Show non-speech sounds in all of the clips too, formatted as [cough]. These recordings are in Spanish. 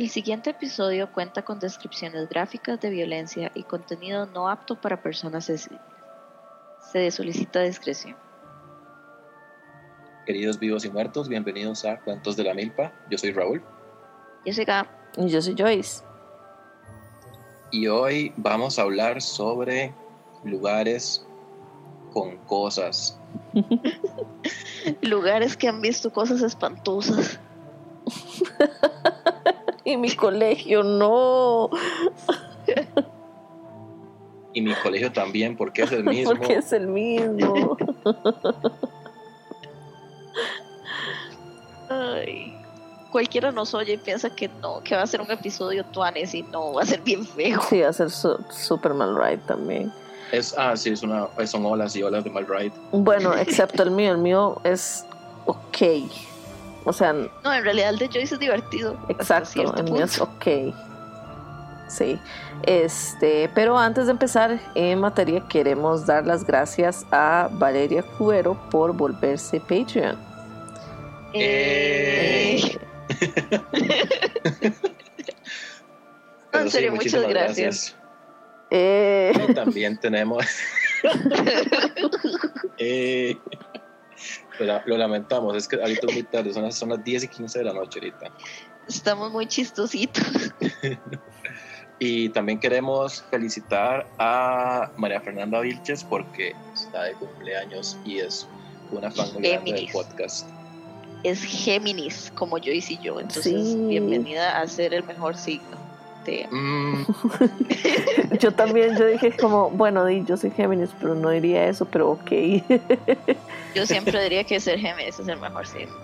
El siguiente episodio cuenta con descripciones gráficas de violencia y contenido no apto para personas sensibles. Se solicita discreción. Queridos vivos y muertos, bienvenidos a Cuentos de la Milpa. Yo soy Raúl. Yo soy Gab. Y yo soy Joyce. Y hoy vamos a hablar sobre lugares con cosas. [laughs] Lugares que han visto cosas espantosas. [laughs] y mi colegio, no. Y mi colegio también, porque es el [laughs] mismo. Porque es el mismo. Ay. Cualquiera nos oye y piensa que no, que va a ser un episodio tuanes y no, va a ser bien feo. Sí, va a ser su- super mal ride también. Es, ah, sí, es una, son olas y olas de mal ride. Bueno, excepto el mío, el mío es ok. O sea, No, en realidad el de Joyce es divertido. exacto, el mío es ok. Sí. Este, pero antes de empezar en materia, queremos dar las gracias a Valeria Cubero por volverse Patreon. Eh, [laughs] Pero en sí, serio, muchas muchísimas Eh, Y también tenemos. [laughs] Eh, pero lo lamentamos, es que ahorita es muy tarde, son las, son las 10 y 15 de la noche ahorita. Estamos muy chistositos. [laughs] Y también queremos felicitar a María Fernanda Vilches porque está de cumpleaños y es una fan muy grande del podcast. Es Géminis, como Joyce y yo. Entonces, Sí. bienvenida a ser el mejor signo. Te amo. Mm, [laughs] yo también, yo dije como, bueno, di, yo soy Géminis, pero no diría eso, pero ok. [laughs] Yo siempre [laughs] diría que ser Géminis es el mejor signo.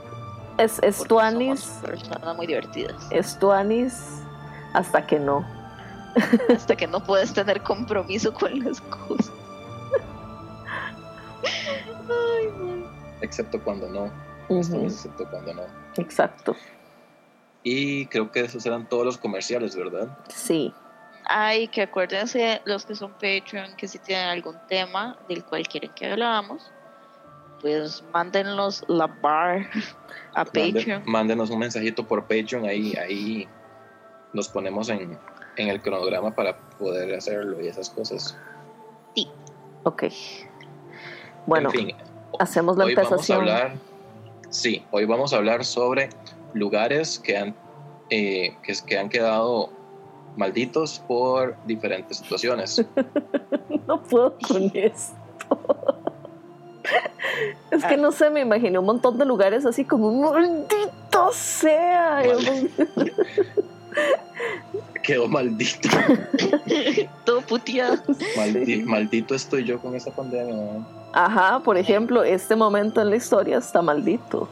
es, es porque tu somos anis, personas muy divertidas. es hasta que no. Hasta que no puedes tener compromiso con las cosas. Ay, man. excepto cuando no. Excepto cuando no. Exacto, Y creo que esos eran todos los comerciales, ¿verdad? sí. Ay, que acuérdense los que son Patreon, que si tienen algún tema del cual quieren que hablamos, pues mándenlos la bar a Mande- Patreon. mándenos un mensajito por Patreon, ahí, ahí nos ponemos en, en el cronograma para poder hacerlo y esas cosas. Ok. Bueno, en fin, hacemos la hoy vamos a empezación. hablar, sí, hoy vamos a hablar sobre lugares que han, eh, que, que han quedado malditos por diferentes situaciones. [laughs] No puedo con [laughs] esto. [laughs] Es que no sé, me imaginé un montón de lugares así como maldito sea. Mal- Quedó maldito. Todo puteado. Maldi- Sí. Maldito estoy yo con esta pandemia. Ajá, por ejemplo, este momento en la historia está maldito.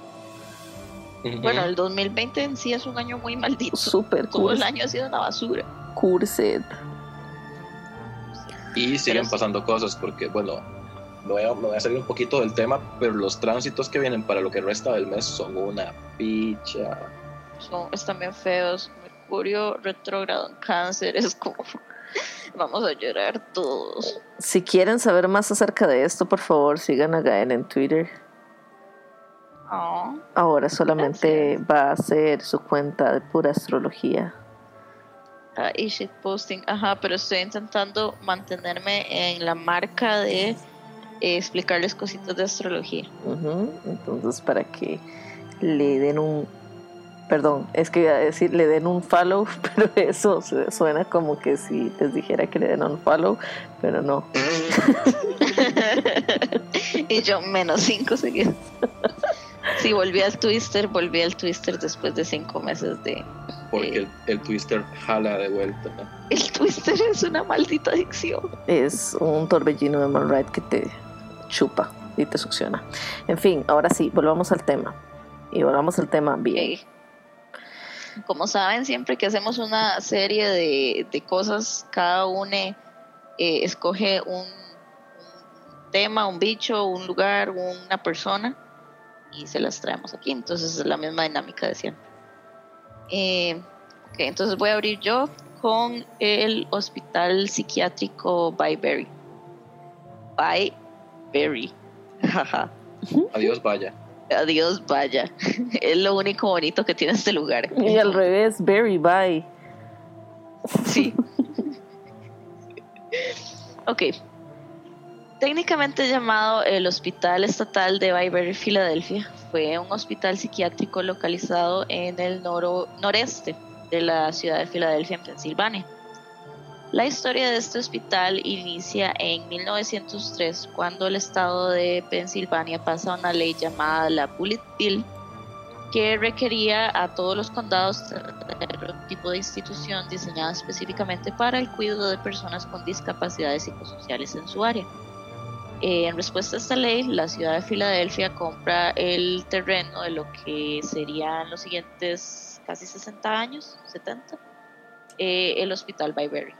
Ujú. Bueno, el 2020 en sí es un año muy maldito. Super Todo el cursed. año ha sido una basura. cursed. Y siguen Pero sí. pasando cosas porque, bueno, me voy, a, me voy a salir un poquito del tema, pero los tránsitos que vienen para lo que resta del mes son una picha. Son, están bien feos. Mercurio retrógrado en cáncer. Es como. [laughs] Vamos a llorar todos. Si quieren saber más acerca de esto, por favor, sigan a Gael en Twitter. Ah, Ahora solamente va a ser su cuenta de pura astrología. ah, y shitposting. Ajá, pero estoy intentando mantenerme en la marca de eh, explicarles cositas de astrología. Ujú, Entonces, para que le den un. Perdón, es que iba a decir le den un follow, [laughs] pero eso su- suena como que si les dijera que le den un follow, pero no. [laughs] y yo menos cinco seguidos. [laughs] Sí, volví al Twister, volví al Twister después de cinco meses de... Porque el, el twister jala de vuelta. ¿no? El Twister es una maldita adicción. Es un torbellino de Malride que te chupa y te succiona. En fin, ahora sí, volvamos al tema. Y volvamos al tema bien. Como saben, siempre que hacemos una serie de, de cosas, cada uno eh, escoge un, un tema, un bicho, un lugar, una persona y se las traemos aquí. Entonces es la misma dinámica de siempre. Eh, ok, entonces voy a abrir yo con el Hospital Psiquiátrico Byberry. Byberry. [laughs] Jaja. Adiós, vaya. Adiós, vaya. [laughs] Es lo único bonito que tiene este lugar. Y al revés, very bye. Sí. [laughs] ok. Técnicamente llamado el Hospital Estatal de Byberry, Filadelfia, fue un hospital psiquiátrico localizado en el noreste de la ciudad de Filadelfia, en Pensilvania. La historia de este hospital inicia en 1903, cuando el estado de Pensilvania pasa una ley llamada la Bullet Bill, que requería a todos los condados un tipo de institución diseñada específicamente para el cuidado de personas con discapacidades psicosociales en su área. Eh, en respuesta a esta ley, la ciudad de Filadelfia compra el terreno de lo que serían los siguientes casi 60 años, 70, eh, el Hospital Byberry.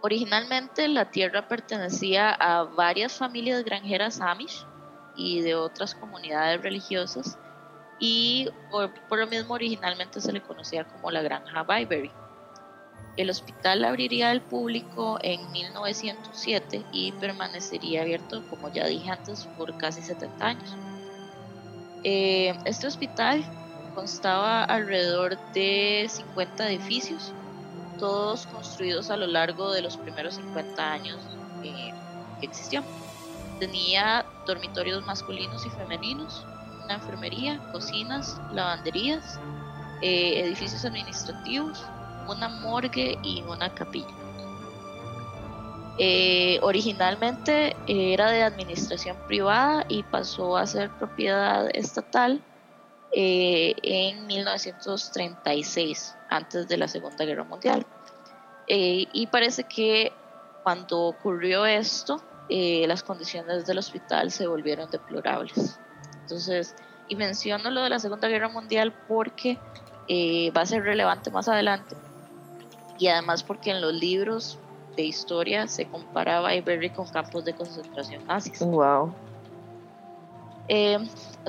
Originalmente la tierra pertenecía a varias familias granjeras Amish y de otras comunidades religiosas y por, lo mismo originalmente se le conocía como la granja Byberry. El hospital abriría al público en 1907 y permanecería abierto, como ya dije antes, por casi 70 años. Eh, este hospital constaba alrededor de 50 edificios todos construidos a lo largo de los primeros 50 años eh, que existió. Tenía dormitorios masculinos y femeninos, una enfermería, cocinas, lavanderías, eh, edificios administrativos, una morgue y una capilla. Eh, originalmente era de administración privada y pasó a ser propiedad estatal en 1936 antes de la Segunda Guerra Mundial. Eh, y parece que cuando ocurrió esto, eh, las condiciones del hospital se volvieron deplorables. Entonces, y menciono lo de la Segunda Guerra Mundial porque eh, va a ser relevante más adelante. Y además porque en los libros de historia se comparaba a Iberry con campos de concentración nazis. Wow. Eh,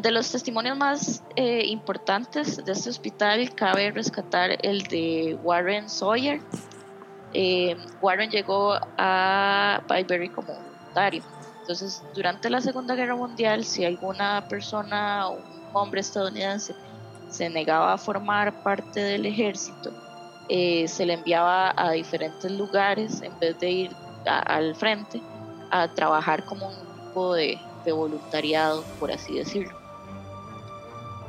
de los testimonios más eh, importantes de este hospital cabe rescatar el de Warren Sawyer. Eh, Warren llegó a Byberry como voluntario. Entonces, durante la Segunda Guerra Mundial, si alguna persona, un hombre estadounidense, se negaba a formar parte del ejército, se le enviaba a diferentes lugares en vez de ir al frente a trabajar como un grupo de, de voluntariado, por así decirlo.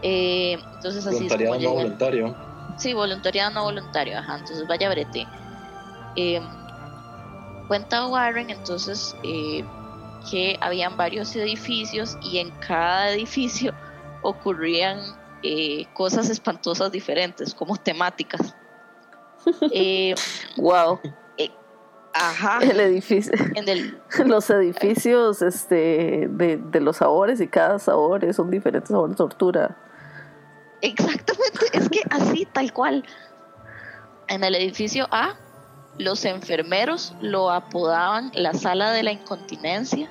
Eh, entonces así voluntariado no voluntario. Sí, voluntariado no voluntario, ajá. Entonces vaya brete. Eh, cuenta Warren entonces eh, que habían varios edificios y en cada edificio [laughs] ocurrían cosas espantosas diferentes, como temáticas. Wow. Ajá. El edificio. [laughs] los edificios este, de, los sabores y cada sabor son diferentes sabores de tortura. Exactamente, es que así, tal cual. En el edificio A, los enfermeros lo apodaban la sala de la incontinencia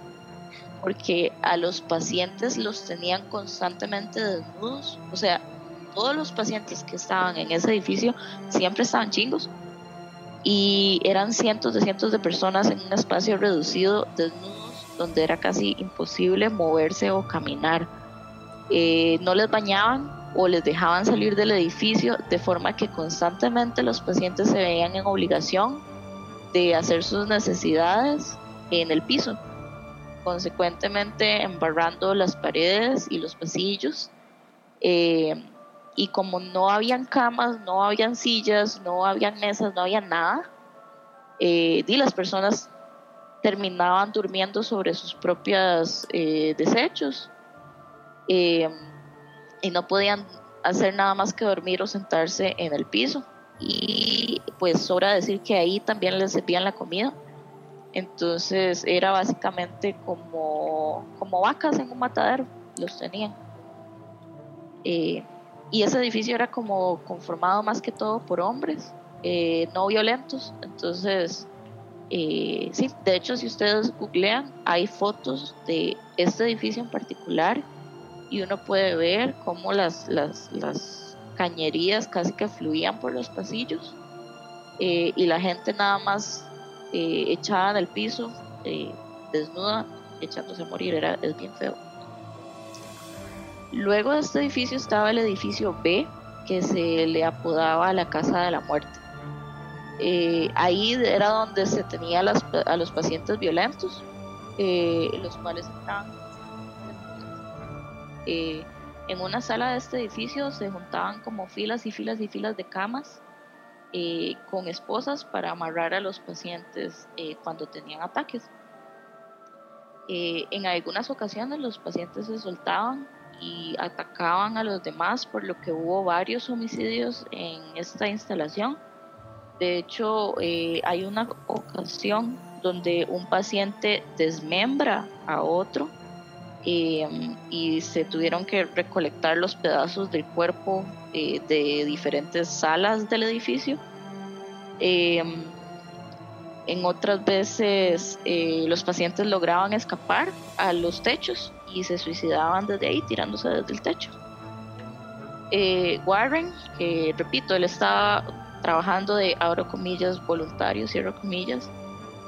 porque a los pacientes los tenían constantemente desnudos. O sea, todos los pacientes que estaban en ese edificio siempre estaban chingos y eran cientos de cientos de personas en un espacio reducido, desnudos, donde era casi imposible moverse o caminar. Eh, no les bañaban o les dejaban salir del edificio, de forma que constantemente los pacientes se veían en obligación de hacer sus necesidades en el piso, consecuentemente embarrando las paredes y los pasillos. Eh, y como no habían camas, no habían sillas, no habían mesas, no había nada, eh, y las personas terminaban durmiendo sobre sus propios eh, desechos eh, y no podían hacer nada más que dormir o sentarse en el piso. Y pues sobra decir que ahí también les servían la comida. Entonces era básicamente como, como vacas en un matadero, los tenían. Eh, y ese edificio era como conformado más que todo por hombres, eh, no violentos. Entonces, eh, sí, de hecho, si ustedes googlean, hay fotos de este edificio en particular y uno puede ver cómo las, las, las cañerías casi que fluían por los pasillos eh, y la gente nada más echada en el piso, desnuda, echándose a morir. Era, es bien feo. Luego de este edificio estaba el edificio B, que se le apodaba la Casa de la Muerte. Eh, ahí era donde se tenía a los pacientes violentos, eh, los cuales estaban eh, en una sala de este edificio se juntaban como filas y filas y filas de camas con esposas para amarrar a los pacientes cuando tenían ataques. en algunas ocasiones los pacientes se soltaban y atacaban a los demás, por lo que hubo varios homicidios en esta instalación. De hecho, eh, hay una ocasión donde un paciente desmembra a otro eh, y se tuvieron que recolectar los pedazos del cuerpo eh, de diferentes salas del edificio. en otras veces los pacientes lograban escapar a los techos y se suicidaban desde ahí tirándose desde el techo. Eh, Warren, que repito, él estaba trabajando de, abro comillas, voluntario, cierro comillas,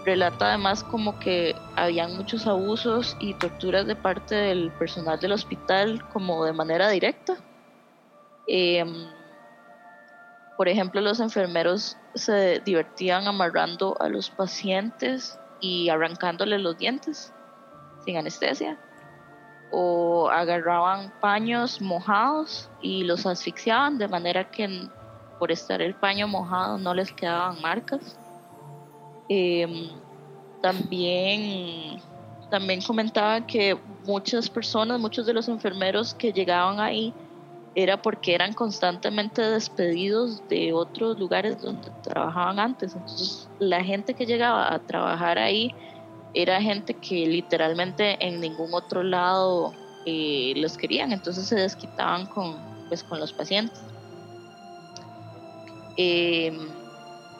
relata además como que habían muchos abusos y torturas de parte del personal del hospital como de manera directa. Em, por ejemplo, los enfermeros se divertían amarrando a los pacientes y arrancándoles los dientes sin anestesia o agarraban paños mojados y los asfixiaban de manera que por estar el paño mojado no les quedaban marcas. Em, también, también comentaba que muchas personas, muchos de los enfermeros que llegaban ahí, era porque eran constantemente despedidos de otros lugares donde trabajaban antes. Entonces, la gente que llegaba a trabajar ahí era gente que literalmente en ningún otro lado eh, los querían, entonces se desquitaban con, pues, con los pacientes. Em,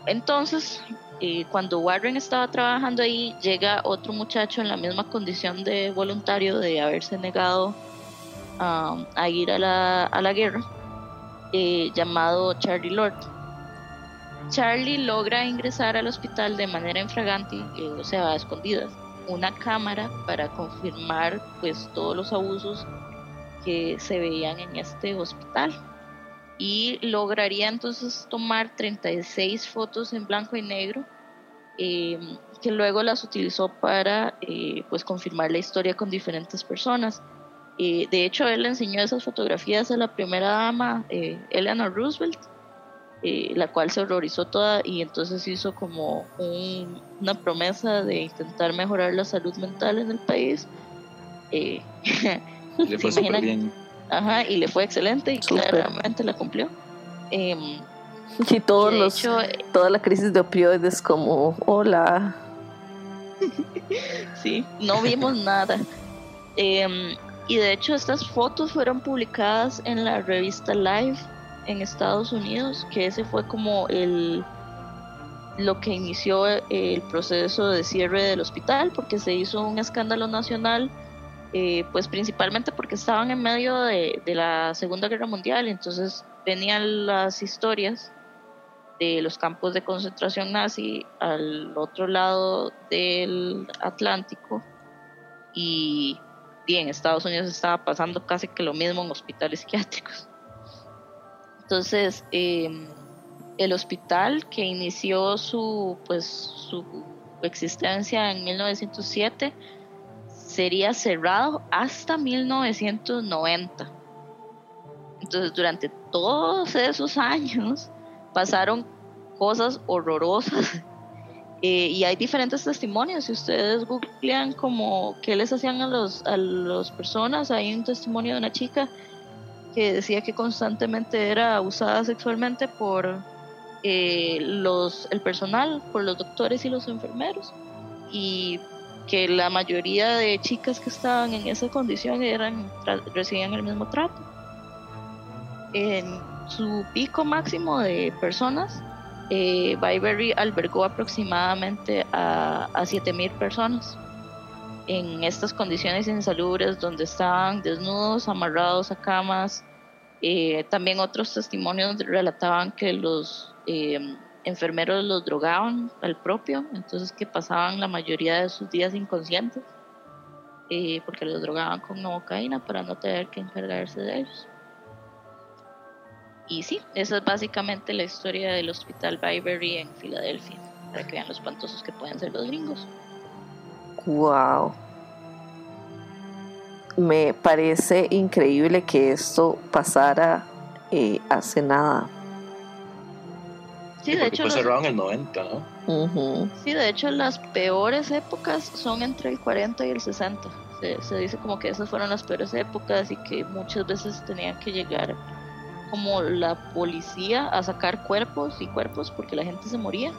entonces, eh, cuando Warren estaba trabajando ahí, llega otro muchacho en la misma condición de voluntario de haberse negado a ir a la, a la guerra, eh, llamado Charlie Lord. Charlie logra ingresar al hospital de manera infragante, o sea, a escondidas, una cámara para confirmar pues todos los abusos que se veían en este hospital y lograría entonces tomar 36 fotos en blanco y negro em, que luego las utilizó para eh, pues confirmar la historia con diferentes personas. Eh, de hecho, él le enseñó esas fotografías a la primera dama, eh, Eleanor Roosevelt, eh, la cual se horrorizó toda y entonces hizo como una promesa de intentar mejorar la salud mental en el país. Eh, le [laughs] fue súper bien. Ajá, y le fue excelente y claramente la cumplió. Em, y todos los, toda la crisis de opioides como, hola. [laughs] sí, no vimos nada. Em, y de hecho estas fotos fueron publicadas en la revista Live en Estados Unidos, que ese fue como el lo que inició el proceso de cierre del hospital, porque se hizo un escándalo nacional, eh, pues principalmente porque estaban en medio de, la Segunda Guerra Mundial, entonces venían las historias de los campos de concentración nazi al otro lado del Atlántico y bien, Estados Unidos estaba pasando casi que lo mismo en hospitales [laughs] psiquiátricos. Entonces, em, el hospital que inició su, pues, su existencia en 1907 sería cerrado hasta 1990. Entonces, durante todos esos años pasaron cosas horrorosas [laughs] eh, y hay diferentes testimonios. Si ustedes googlean como qué les hacían a los a las personas, hay un testimonio de una chica que decía que constantemente era abusada sexualmente por eh, los, el personal, por los doctores y los enfermeros, y que la mayoría de chicas que estaban en esa condición eran recibían el mismo trato. En su pico máximo de personas, eh, Byberry albergó aproximadamente a, a 7.000 personas en estas condiciones insalubres donde estaban desnudos, amarrados a camas. Eh, también otros testimonios relataban que los eh, enfermeros los drogaban al propio, entonces que pasaban la mayoría de sus días inconscientes. eh, porque los drogaban con novocaína para no tener que encargarse de ellos. Y sí, esa es básicamente la historia del Hospital Byberry en Filadelfia, para que vean los espantosos que pueden ser los gringos. Wow. Me parece increíble que esto pasara eh, hace nada. Sí, de hecho, fue los- cerrado en el 90, ¿no? Sí, de hecho las peores épocas son entre el 40 y el 60. Se, se dice como que esas fueron las peores épocas y que muchas veces tenían que llegar como la policía a sacar cuerpos y cuerpos porque la gente se moría.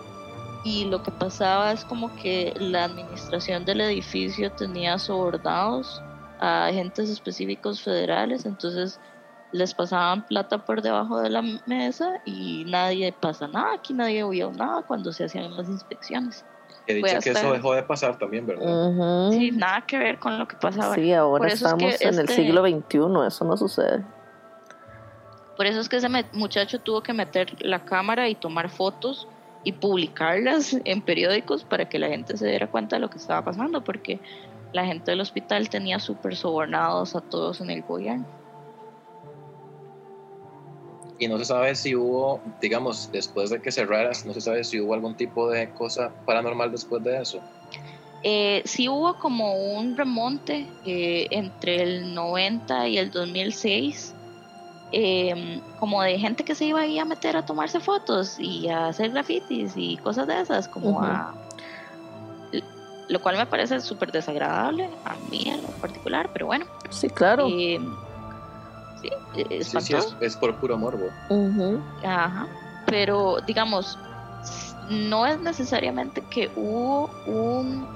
Y lo que pasaba es como que la administración del edificio tenía sobornados a agentes específicos federales, entonces les pasaban plata por debajo de la mesa y nadie pasa nada, aquí nadie vio nada cuando se hacían las inspecciones. He dicho que hasta- eso dejó de pasar también, ¿verdad? Sí, nada que ver con lo que pasaba. Sí, ahora Por eso es estamos que en el este- siglo XXI, eso no sucede. Por eso es que ese muchacho tuvo que meter la cámara y tomar fotos y publicarlas en periódicos para que la gente se diera cuenta de lo que estaba pasando, porque la gente del hospital tenía súper sobornados a todos en el gobierno. Y no se sabe si hubo, digamos, después de que cerraras, no se sabe si hubo algún tipo de cosa paranormal después de eso. Eh, sí hubo como un remonte eh, entre el 90 y el 2006, eh, como de gente que se iba ahí a meter a tomarse fotos y a hacer grafitis y cosas de esas, como a... Lo cual me parece súper desagradable a mí en lo particular, pero bueno. Sí, claro. eh, sí, Sí, sí, espantoso. es, es por puro morbo. Ajá. Pero, digamos, no es necesariamente que hubo un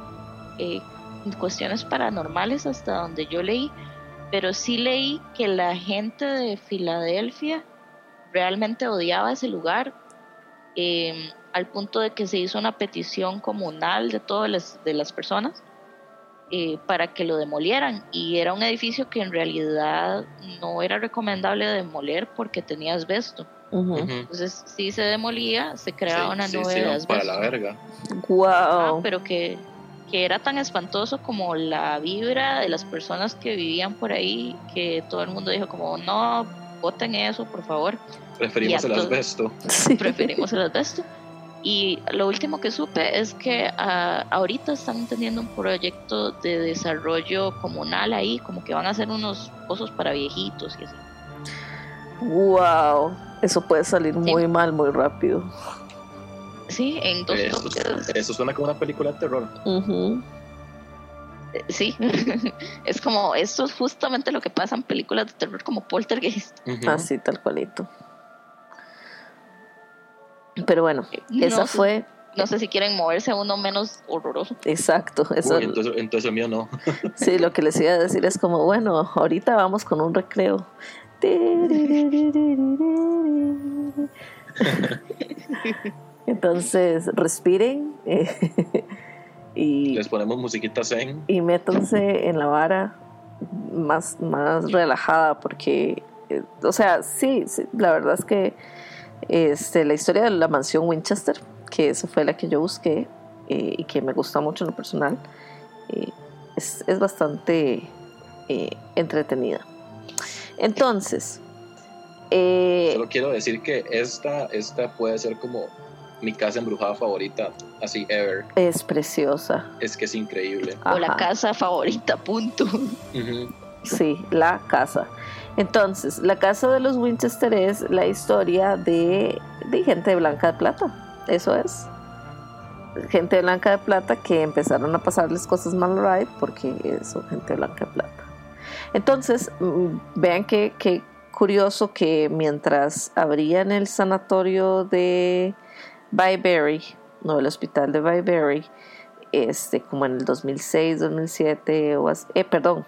eh, cuestiones paranormales hasta donde yo leí, pero sí leí que la gente de Filadelfia realmente odiaba ese lugar eh, al punto de que se hizo una petición comunal de todas las, de las personas eh, para que lo demolieran y era un edificio que en realidad no era recomendable demoler porque tenía asbesto. Entonces, si se demolía, se creaba Sí, una sí, nube sí, de para la verga. Ah, Wow. pero que, que era tan espantoso como la vibra de las personas que vivían por ahí, que todo el mundo dijo como, no, voten eso, por favor, Preferimos el asbesto. Sí. preferimos el asbesto. Y lo último que supe es que ah, ahorita están teniendo un proyecto de desarrollo comunal ahí, como que van a hacer unos pozos para viejitos y así. Wow. Eso puede salir muy mal muy rápido. Sí, en dos Eso, eso suena como una película de terror. Eh, Sí, [laughs] es como, esto es justamente lo que pasa en películas de terror como Poltergeist. Ujú. Así, tal cualito. Pero bueno, No esa fue. No sé si quieren moverse a uno menos horroroso. Exacto. Eso, Uy, entonces, entonces el mío no. [laughs] Sí, lo que les iba a decir es como, bueno, ahorita vamos con un recreo. [laughs] Entonces, respiren eh, [laughs] y, Les ponemos musiquita zen. y métanse en la vara más, más relajada porque, eh, o sea, sí, sí, la verdad es que este, la historia de la mansión Winchester, que esa fue la que yo busqué eh, y que me gusta mucho en lo personal, es, es bastante entretenida. Entonces, Solo quiero decir que esta, esta puede ser como mi casa embrujada favorita, así ever. es preciosa. Es que es increíble. O la casa favorita, punto. Sí, la casa. Entonces, la casa de los Winchester es la historia de, de gente blanca de plata. Eso es. Gente blanca de plata que empezaron a pasarles cosas mal right porque son gente blanca de plata. Entonces, mm, vean que, que curioso que mientras abrían el sanatorio de Byberry, no el hospital de Byberry, este, como en el 2006, 2007, o eh, perdón,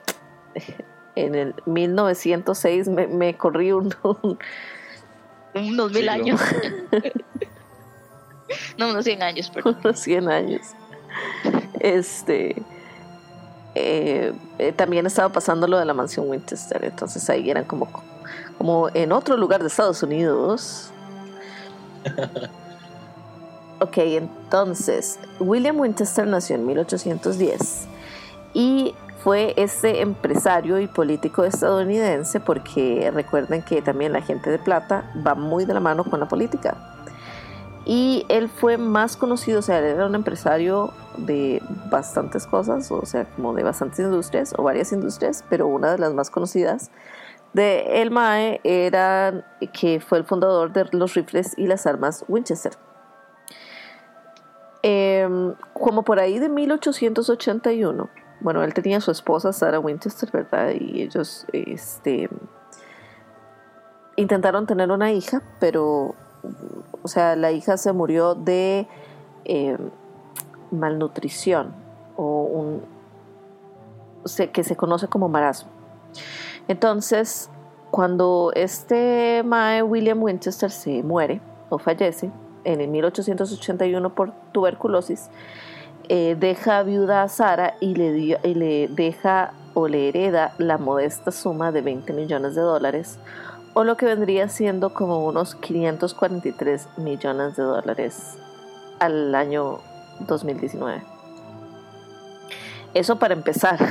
[laughs] en el 1906 me, me corrí un, un- Unos mil años. [laughs] no, unos 100 años, perdón. [laughs] unos 100 años. Este, eh, eh, también estaba pasando lo de la mansión Winchester, entonces ahí eran como, como en otro lugar de Estados Unidos. Ok, entonces, William Winchester nació en 1810 y fue ese empresario y político estadounidense, porque recuerden que también la gente de plata va muy de la mano con la política. Y él fue más conocido, o sea, él era un empresario de bastantes cosas, o sea, como de bastantes industrias o varias industrias, pero una de las más conocidas de el MAE era que fue el fundador de los rifles y las armas Winchester. Em, como por ahí de 1881, bueno, él tenía su esposa Sarah Winchester, ¿verdad? Y ellos este, intentaron tener una hija, pero, o sea, la hija se murió de em, malnutrición o un, que se conoce como marasmo. Entonces, cuando este Mae William Winchester se muere o fallece en el 1881 por tuberculosis, eh, deja viuda a Sara y le, y le deja o le hereda la modesta suma de 20 millones de dólares, o lo que vendría siendo como unos 543 millones de dólares al año 2019. Eso para empezar. [laughs]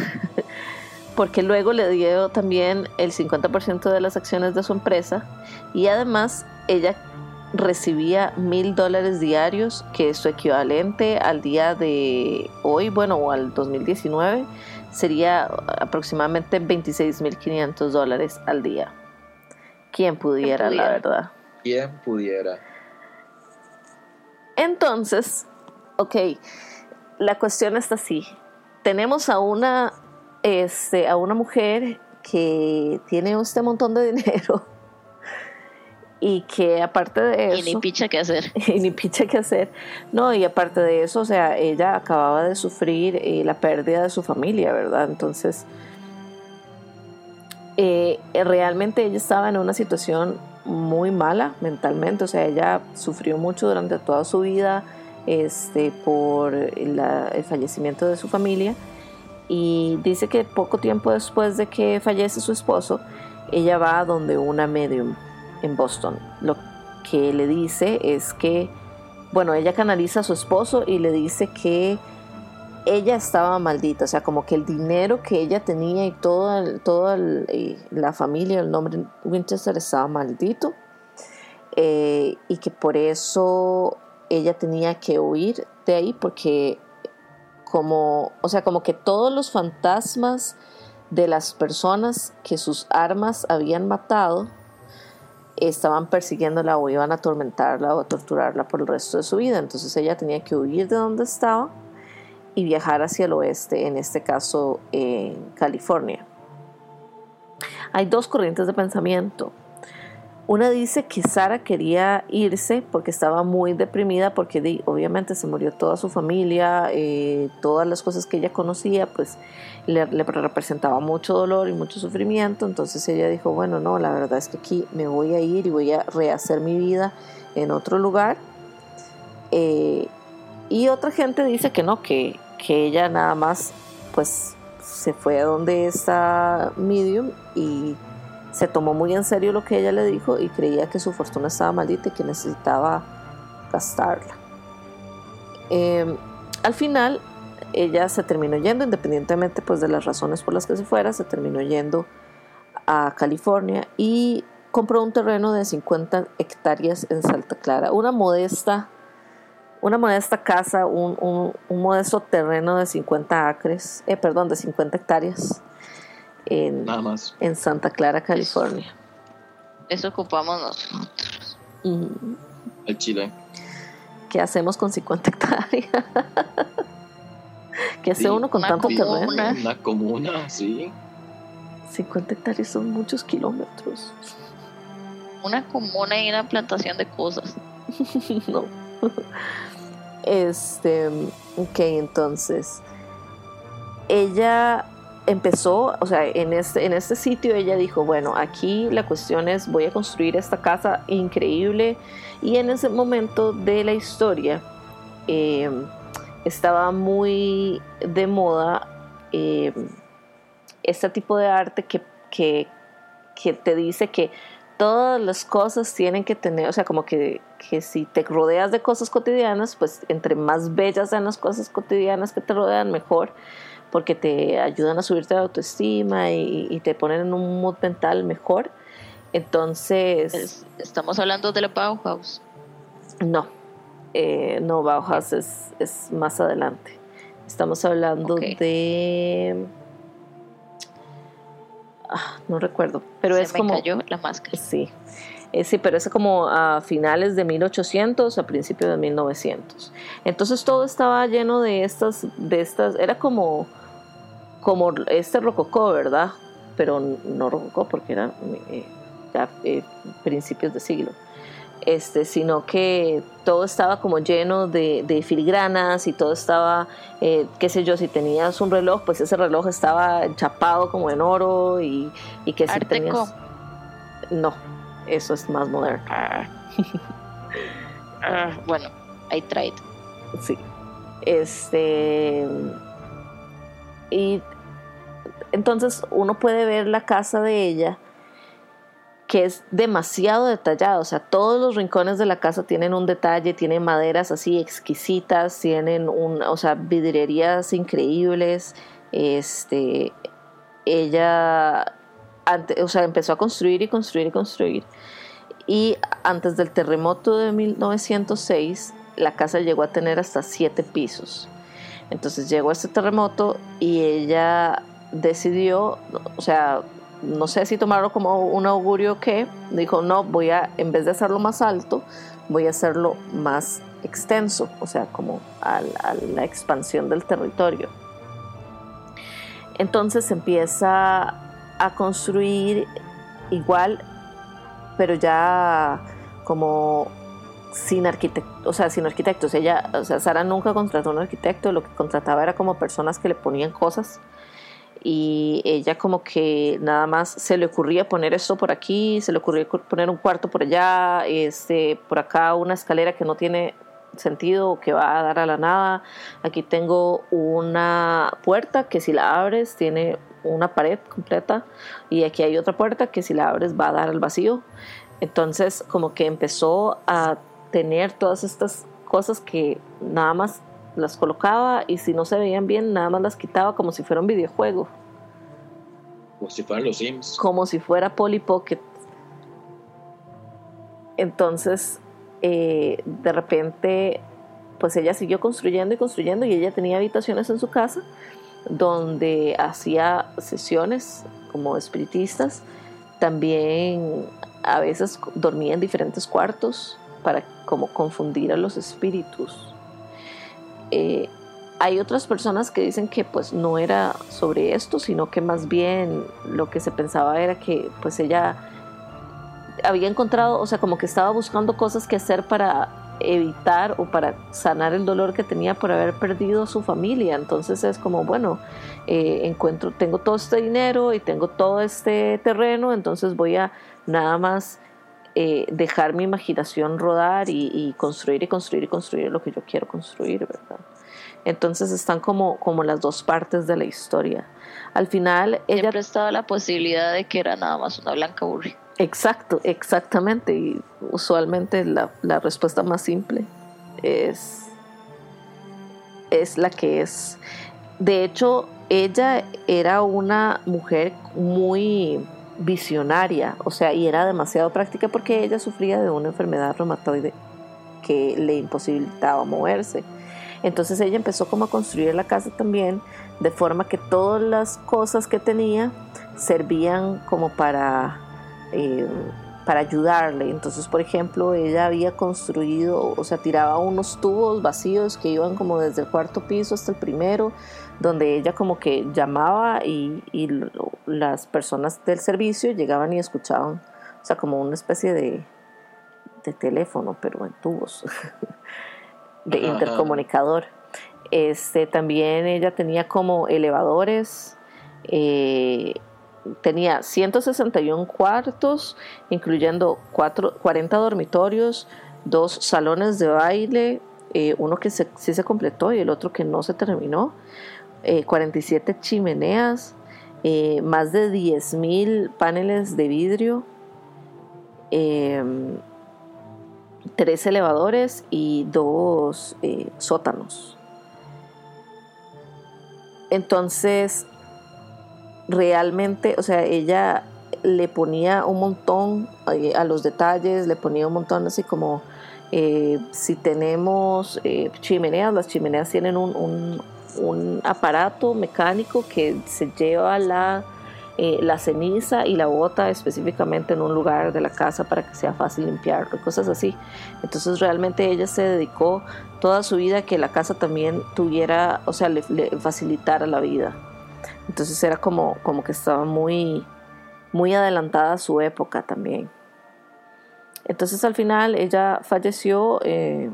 porque luego le dio también el 50% de las acciones de su empresa y además ella recibía mil dólares diarios, que es su equivalente al día de hoy, bueno, o al 2019, sería aproximadamente 26.500 dólares al día. ¿Quién pudiera, pudiera, la verdad? ¿Quién pudiera? Entonces, ok, la cuestión está así. Tenemos a una este, a una mujer que tiene este montón de [laughs] dinero y que aparte de eso... [laughs] Y ni picha que hacer. Y ni picha que hacer. No, y aparte de eso, o sea, ella acababa de sufrir eh, la pérdida de su familia, ¿verdad? Entonces, eh, realmente ella estaba en una situación muy mala mentalmente, o sea, ella sufrió mucho durante toda su vida este, por el fallecimiento de su familia y dice que poco tiempo después de que fallece su esposo, ella va a donde una medium en Boston. Lo que le dice es que, bueno, ella canaliza a su esposo y le dice que ella estaba maldita, o sea, como que el dinero que ella tenía y toda, toda la familia, el nombre Winchester estaba maldito eh, y que por eso ella tenía que huir de ahí porque como, o sea, como que todos los fantasmas de las personas que sus armas habían matado estaban persiguiéndola o iban a atormentarla o a torturarla por el resto de su vida. Entonces ella tenía que huir de donde estaba y viajar hacia el oeste, en este caso en California. Hay dos corrientes de pensamiento. Una dice que Sara quería irse porque estaba muy deprimida porque obviamente se murió toda su familia, eh, todas las cosas que ella conocía pues le, representaba mucho dolor y mucho sufrimiento, entonces ella dijo, bueno, no, la verdad es que aquí me voy a ir y voy a rehacer mi vida en otro lugar. Eh, y otra gente dice que no, que, que ella nada más pues se fue a donde está Medium y se tomó muy en serio lo que ella le dijo y creía que su fortuna estaba maldita y que necesitaba gastarla. Em, al final, ella se terminó yendo, independientemente pues, de las razones por las que se fuera, se terminó yendo a California y compró un terreno de 50 hectáreas en Santa Clara, una modesta, una modesta casa, un, modesto terreno de 50 acres, eh, perdón, de 50 hectáreas en, en Santa Clara, California. Eso ocupamos nosotros. El Chile. ¿Qué hacemos con 50 hectáreas? [laughs] ¿Qué hace uno con tanto terreno? Una comuna, sí. 50 hectáreas son muchos kilómetros. [laughs] Una comuna y una plantación de cosas. [laughs] no. Este, ok, entonces. Ella empezó, o sea, en este, en este sitio ella dijo, bueno, aquí la cuestión es, voy a construir esta casa increíble. Y en ese momento de la historia em, estaba muy de moda em, este tipo de arte que, que, que, te dice que todas las cosas tienen que tener, o sea, como que, que si te rodeas de cosas cotidianas, pues entre más bellas sean las cosas cotidianas que te rodean, mejor porque te ayudan a subirte la autoestima y, te ponen en un mood mental mejor. Entonces... estamos hablando de la Bauhaus. No, eh, no, Bauhaus es, es, más adelante. Estamos hablando de... Ah, no recuerdo, pero es como... cayó la máscara. Sí, eh, sí, pero es como a finales de 1800, a principios de 1900. Entonces todo estaba lleno de estas, de estas, era como, como este rococó, ¿verdad? Pero no rococó porque era eh, ya eh, principios de siglo. Este, sino que todo estaba como lleno de, de filigranas y todo estaba, qué sé yo, si tenías un reloj, pues ese reloj estaba chapado como en oro y, y que si tenías... No, eso es más moderno. Ah. Ah, bueno, I tried. Sí. Este. Y entonces uno puede ver la casa de ella que es demasiado detallada, o sea, todos los rincones de la casa tienen un detalle, tienen maderas así exquisitas, tienen un, o sea, vidrierías increíbles. Este, ella o sea, empezó a construir y construir y construir. Y antes del terremoto de 1906, la casa llegó a tener hasta siete pisos. Entonces llegó este terremoto y ella decidió, o sea, no sé si tomarlo como un augurio o qué, dijo, no, voy a, en vez de hacerlo más alto, voy a hacerlo más extenso, o sea, como a la expansión del territorio. Entonces empieza a construir igual, pero ya como sin arquitecto, o sea, sin arquitectos. Ella, o sea, Sara nunca contrató un arquitecto, lo que contrataba era como personas que le ponían cosas y ella como que nada más se le ocurría poner esto por aquí, se le ocurría poner un cuarto por allá, este, por acá una escalera que no tiene sentido que va a dar a la nada. Aquí tengo una puerta que si la abres tiene una pared completa y aquí hay otra puerta que si la abres va a dar al vacío. Entonces como que empezó a tener todas estas cosas que nada más las colocaba y si no se veían bien nada más las quitaba como si fuera un videojuego. Como si fueran los Sims. Como si fuera Polly Pocket. Entonces eh, de repente pues ella siguió construyendo y construyendo y ella tenía habitaciones en su casa donde hacía sesiones como espiritistas. También a veces dormía en diferentes cuartos para como confundir a los espíritus. Eh, hay otras personas que dicen que pues no era sobre esto, sino que más bien lo que se pensaba era que pues ella había encontrado, o sea, como que estaba buscando cosas que hacer para evitar o para sanar el dolor que tenía por haber perdido su familia. Entonces es como, bueno, eh, encuentro, tengo todo este dinero y tengo todo este terreno, entonces voy a nada más eh, dejar mi imaginación rodar y, construir y construir y construir lo que yo quiero construir, ¿verdad? Entonces están como, como las dos partes de la historia. Al final ella... Siempre estaba la posibilidad de que era nada más una blanca aburrida. Exacto, exactamente. Y usualmente la, respuesta más simple es, es la que es. De hecho, ella era una mujer muy visionaria, o sea, y era demasiado práctica porque ella sufría de una enfermedad reumatoide que le imposibilitaba moverse. Entonces ella empezó como a construir la casa también de forma que todas las cosas que tenía servían como para eh, para ayudarle. Entonces, por ejemplo, ella había construido, o sea, tiraba unos tubos vacíos que iban como desde el cuarto piso hasta el primero, donde ella como que llamaba y, las personas del servicio llegaban y escuchaban, o sea, como una especie de, de teléfono, pero en tubos, [laughs] de intercomunicador. Este, también ella tenía como elevadores. Eh, tenía 161 cuartos, incluyendo 40 dormitorios, dos salones de baile, eh, uno que sí se completó y el otro que no se terminó, 47 eh, chimeneas, eh, más de 10.000 paneles de vidrio, tres elevadores y dos sótanos. entonces, realmente, o sea, ella le ponía un montón eh, a los detalles, le ponía un montón así como eh, si tenemos eh, chimeneas, las chimeneas tienen un, aparato mecánico que se lleva la, la ceniza y la bota específicamente en un lugar de la casa para que sea fácil limpiarlo, cosas así. Entonces realmente ella se dedicó toda su vida a que la casa también tuviera, o sea, le facilitara la vida. Entonces era como, como que estaba muy, muy adelantada su época también. Entonces al final ella falleció eh,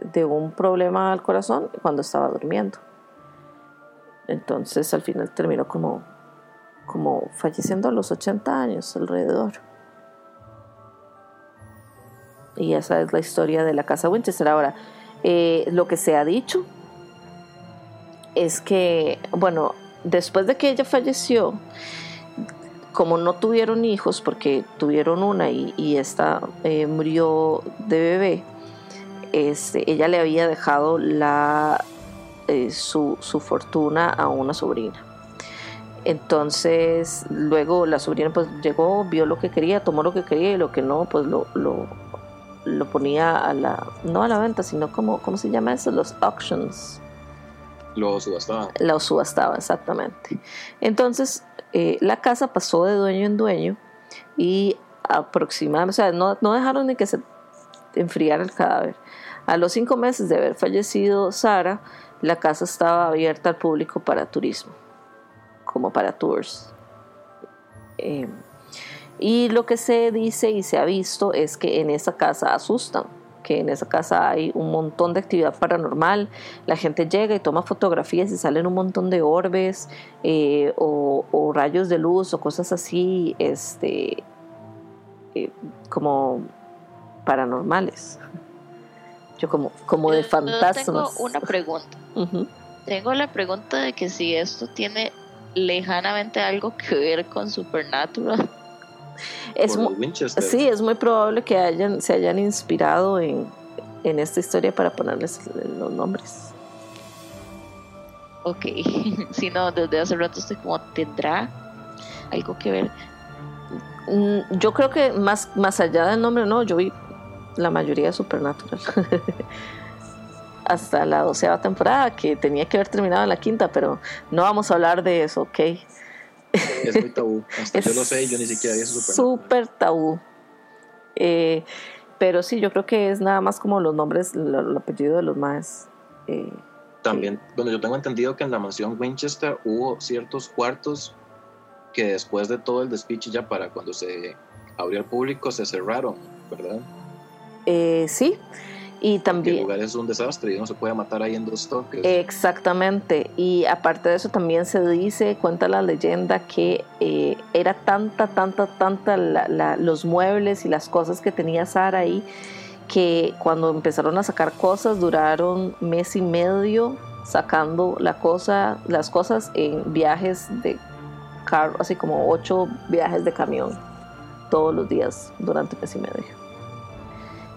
de un problema al corazón cuando estaba durmiendo. Entonces al final terminó como, como falleciendo a los 80 años alrededor. Y esa es la historia de la casa Winchester. Ahora, eh, lo que se ha dicho es que, bueno, después de que ella falleció, como no tuvieron hijos, porque tuvieron una y, esta eh, murió de bebé, este, ella le había dejado la, eh, su, fortuna a una sobrina. Entonces, luego la sobrina pues llegó, vio lo que quería, tomó lo que quería y lo que no, pues lo, lo, lo ponía a la, no a la venta, sino como, ¿cómo se llama eso? Los auctions. Lo subastaba. Lo subastaba, exactamente. Entonces, eh, la casa pasó de dueño en dueño y aproximadamente, o sea, no, no dejaron de que se enfriara el cadáver. A los cinco meses de haber fallecido Sara, la casa estaba abierta al público para turismo, como para tours. Eh, y lo que se dice y se ha visto es que en esa casa asustan que en esa casa hay un montón de actividad paranormal. La gente llega y toma fotografías y salen un montón de orbes eh, o, rayos de luz o cosas así, este, eh, como paranormales. Yo como, como de fantasmas. tengo una pregunta. [laughs] Tengo la pregunta de que si esto tiene lejanamente algo que ver con Supernatural. Es sí, es muy probable que hayan, se hayan inspirado en, esta historia para ponerles los nombres. Ok, [laughs] si no, desde hace rato estoy como, ¿tendrá algo que ver? Mm, yo creo que más, más allá del nombre, no, yo vi la mayoría de Supernatural. [laughs] Hasta la doceava temporada, que tenía que haber terminado en la quinta, pero no vamos a hablar de eso, ok. [laughs] Es muy tabú. Hasta yo lo sé y yo ni siquiera vi eso súper tabú. Eh, pero sí, yo creo que es nada más como los nombres, el, apellido de los más. Eh, También, bueno, yo tengo entendido que en la mansión Winchester hubo ciertos cuartos que después de todo el despiche ya para cuando se abrió al público se cerraron, ¿verdad? Eh, sí, y también... El lugar es un desastre y uno se puede matar ahí en dos toques. Exactamente. Y aparte de eso también se dice, cuenta la leyenda, que eh, era tanta, tanta, tanta los muebles y las cosas que tenía Sara ahí, que cuando empezaron a sacar cosas duraron mes y medio sacando la cosa, las cosas en viajes de carro, así como ocho viajes de camión todos los días durante mes y medio.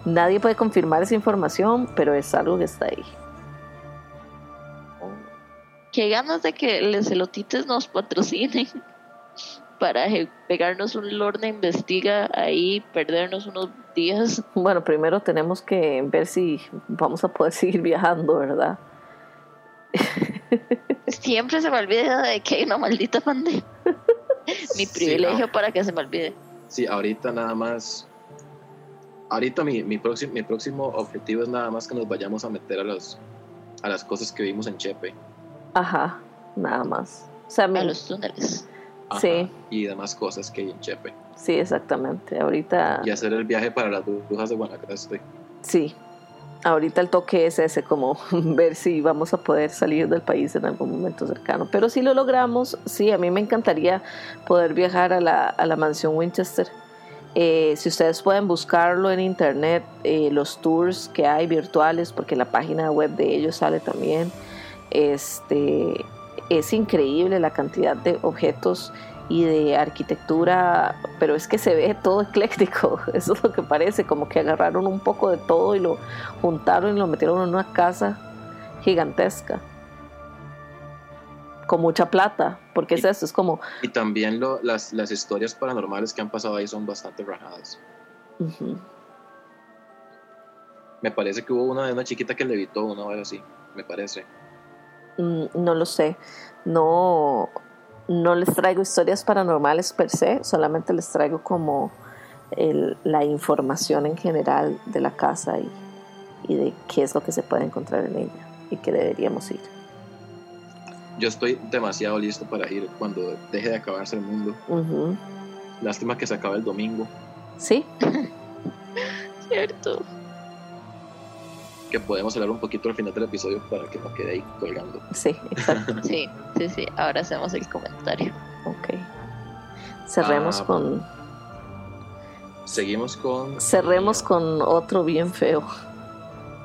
Nadie puede confirmar esa información, pero es algo que está ahí. Qué ganas de que les elotites nos patrocinen [laughs] para pegarnos un Lorna investiga ahí, perdernos unos días. Bueno, primero tenemos que ver si vamos a poder [laughs] seguir viajando, ¿verdad? [laughs] Siempre se me olvida de que hay una maldita pandemia. Mi privilegio para que se me olvide. Sí, ahorita nada más ahorita mi, mi, próximo, mi próximo objetivo es nada más que nos vayamos a meter a, los, a las cosas que vimos en Chepe. Ajá, nada más. O sea, a los túneles. sí. Y demás cosas que hay en Chepe. Sí, exactamente. Ahorita. Y hacer el viaje para las brujas de Guanacaste. Sí. Ahorita el toque es ese, como [laughs] ver si vamos a poder salir del país en algún momento cercano. Pero si lo logramos, sí, a mí me encantaría poder viajar a la, a la mansión Winchester eh, si ustedes pueden buscarlo en internet, eh, los tours que hay virtuales, porque la página web de ellos sale también, este, es increíble la cantidad de objetos y de arquitectura, pero es que se ve [laughs] todo ecléctico, [laughs] eso es lo que parece, como que agarraron un poco de todo y lo juntaron y lo metieron en una casa gigantesca. Con mucha plata, porque es Y- eso, es como, Y también lo, las, las historias paranormales que han pasado ahí son bastante rajadas. Me parece que hubo una de una chiquita que levitó una vez así, me parece. mm, no lo sé, no, no les traigo historias paranormales per se, solamente les traigo como el- la información en general de la casa y, y de qué es lo que se puede encontrar en ella y que deberíamos ir. Yo estoy demasiado listo para ir cuando deje de acabarse el mundo. Lástima que se acabe el domingo, Sí, [laughs] Cierto. que podemos hablar un poquito al final del episodio para que no quede ahí colgando. sí, exacto. [laughs] Sí, sí, sí. Ahora hacemos el comentario. Ok. Cerremos Ah, con Seguimos con... cerremos con otro bien feo.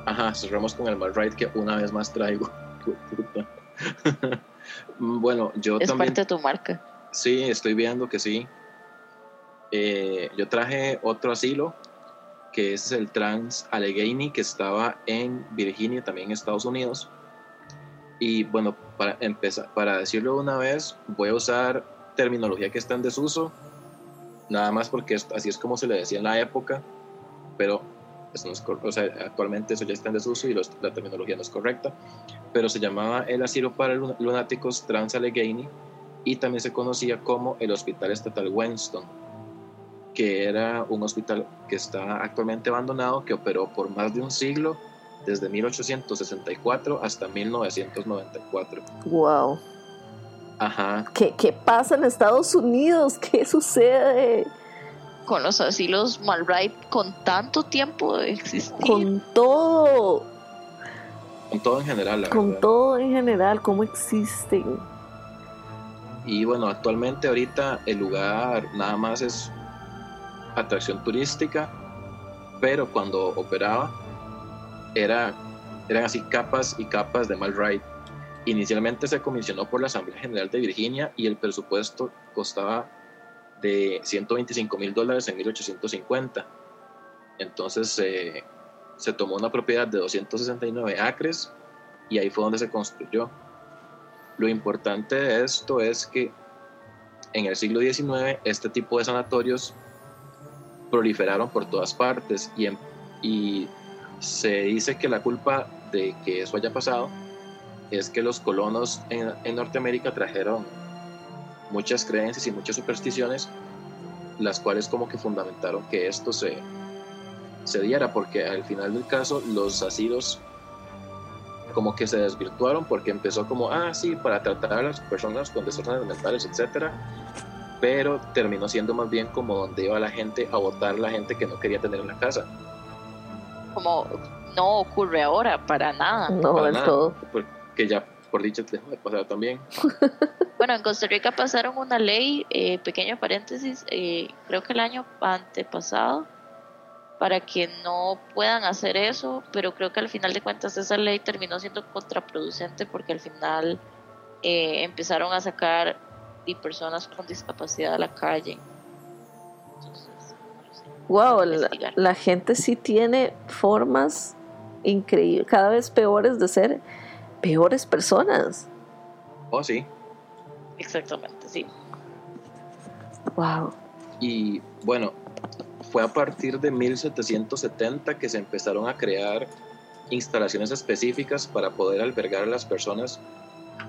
Ajá, cerramos con el mal ride que una vez más traigo. [laughs] Puta. [laughs] bueno, yo Es también... parte de tu marca. Sí, estoy viendo que sí. Eh, yo traje otro asilo, que es el Trans Allegheny, que estaba en Virginia, también en Estados Unidos. Y bueno, para empezar, para decirlo de una vez, voy a usar terminología que está en desuso, nada más porque es- así es como se le decía en la época, pero eso no es o sea, actualmente eso ya está en desuso y los- la terminología no es correcta. Pero se llamaba el asilo para lun- lunáticos Trans Allegheny y también se conocía como el Hospital Estatal Winston, que era un hospital que está actualmente abandonado, que operó por más de un siglo, desde 1864 hasta 1994. Wow. Ajá, ¿Qué, ¿Qué pasa en Estados Unidos? ¿Qué sucede Con los asilos Malbright con tanto tiempo de existir. con todo? Con todo en general, la Con verdad. todo en general, ¿cómo existen? Y bueno, actualmente ahorita el lugar nada más es atracción turística, pero cuando operaba era, eran así capas y capas de mal ride. Inicialmente se comisionó por la Asamblea General de Virginia y el presupuesto costaba de 125 mil dólares en 1850. Entonces eh, se tomó una propiedad de 269 acres y ahí fue donde se construyó. Lo importante de esto es que en el siglo XIX este tipo de sanatorios proliferaron por todas partes y, en- y se dice que la culpa de que eso haya pasado es que los colonos en, en Norteamérica trajeron muchas creencias y muchas supersticiones, las cuales como que fundamentaron que esto se, se diera, porque al final del caso los asilos como que se desvirtuaron porque empezó como, ah, sí, para tratar a las personas con desórdenes mentales, etcétera, pero terminó siendo más bien como donde iba la gente a votar la gente que no quería tener en la casa. Como no ocurre ahora, para nada. No, Para del nada. todo. Porque ya, por dicho, dejó de pasar también. [laughs] Bueno, en Costa Rica pasaron una ley, eh, pequeño paréntesis, eh, creo que el año antepasado, para que no puedan hacer eso, pero creo que al final de cuentas esa ley terminó siendo contraproducente porque al final eh, empezaron a sacar y personas con discapacidad a la calle. Entonces, no sé. Wow, la, la gente sí tiene formas increíbles, cada vez peores de ser peores personas. Oh, sí. Exactamente, sí. Wow. Y bueno, fue a partir de 1770 que se empezaron a crear instalaciones específicas para poder albergar a las personas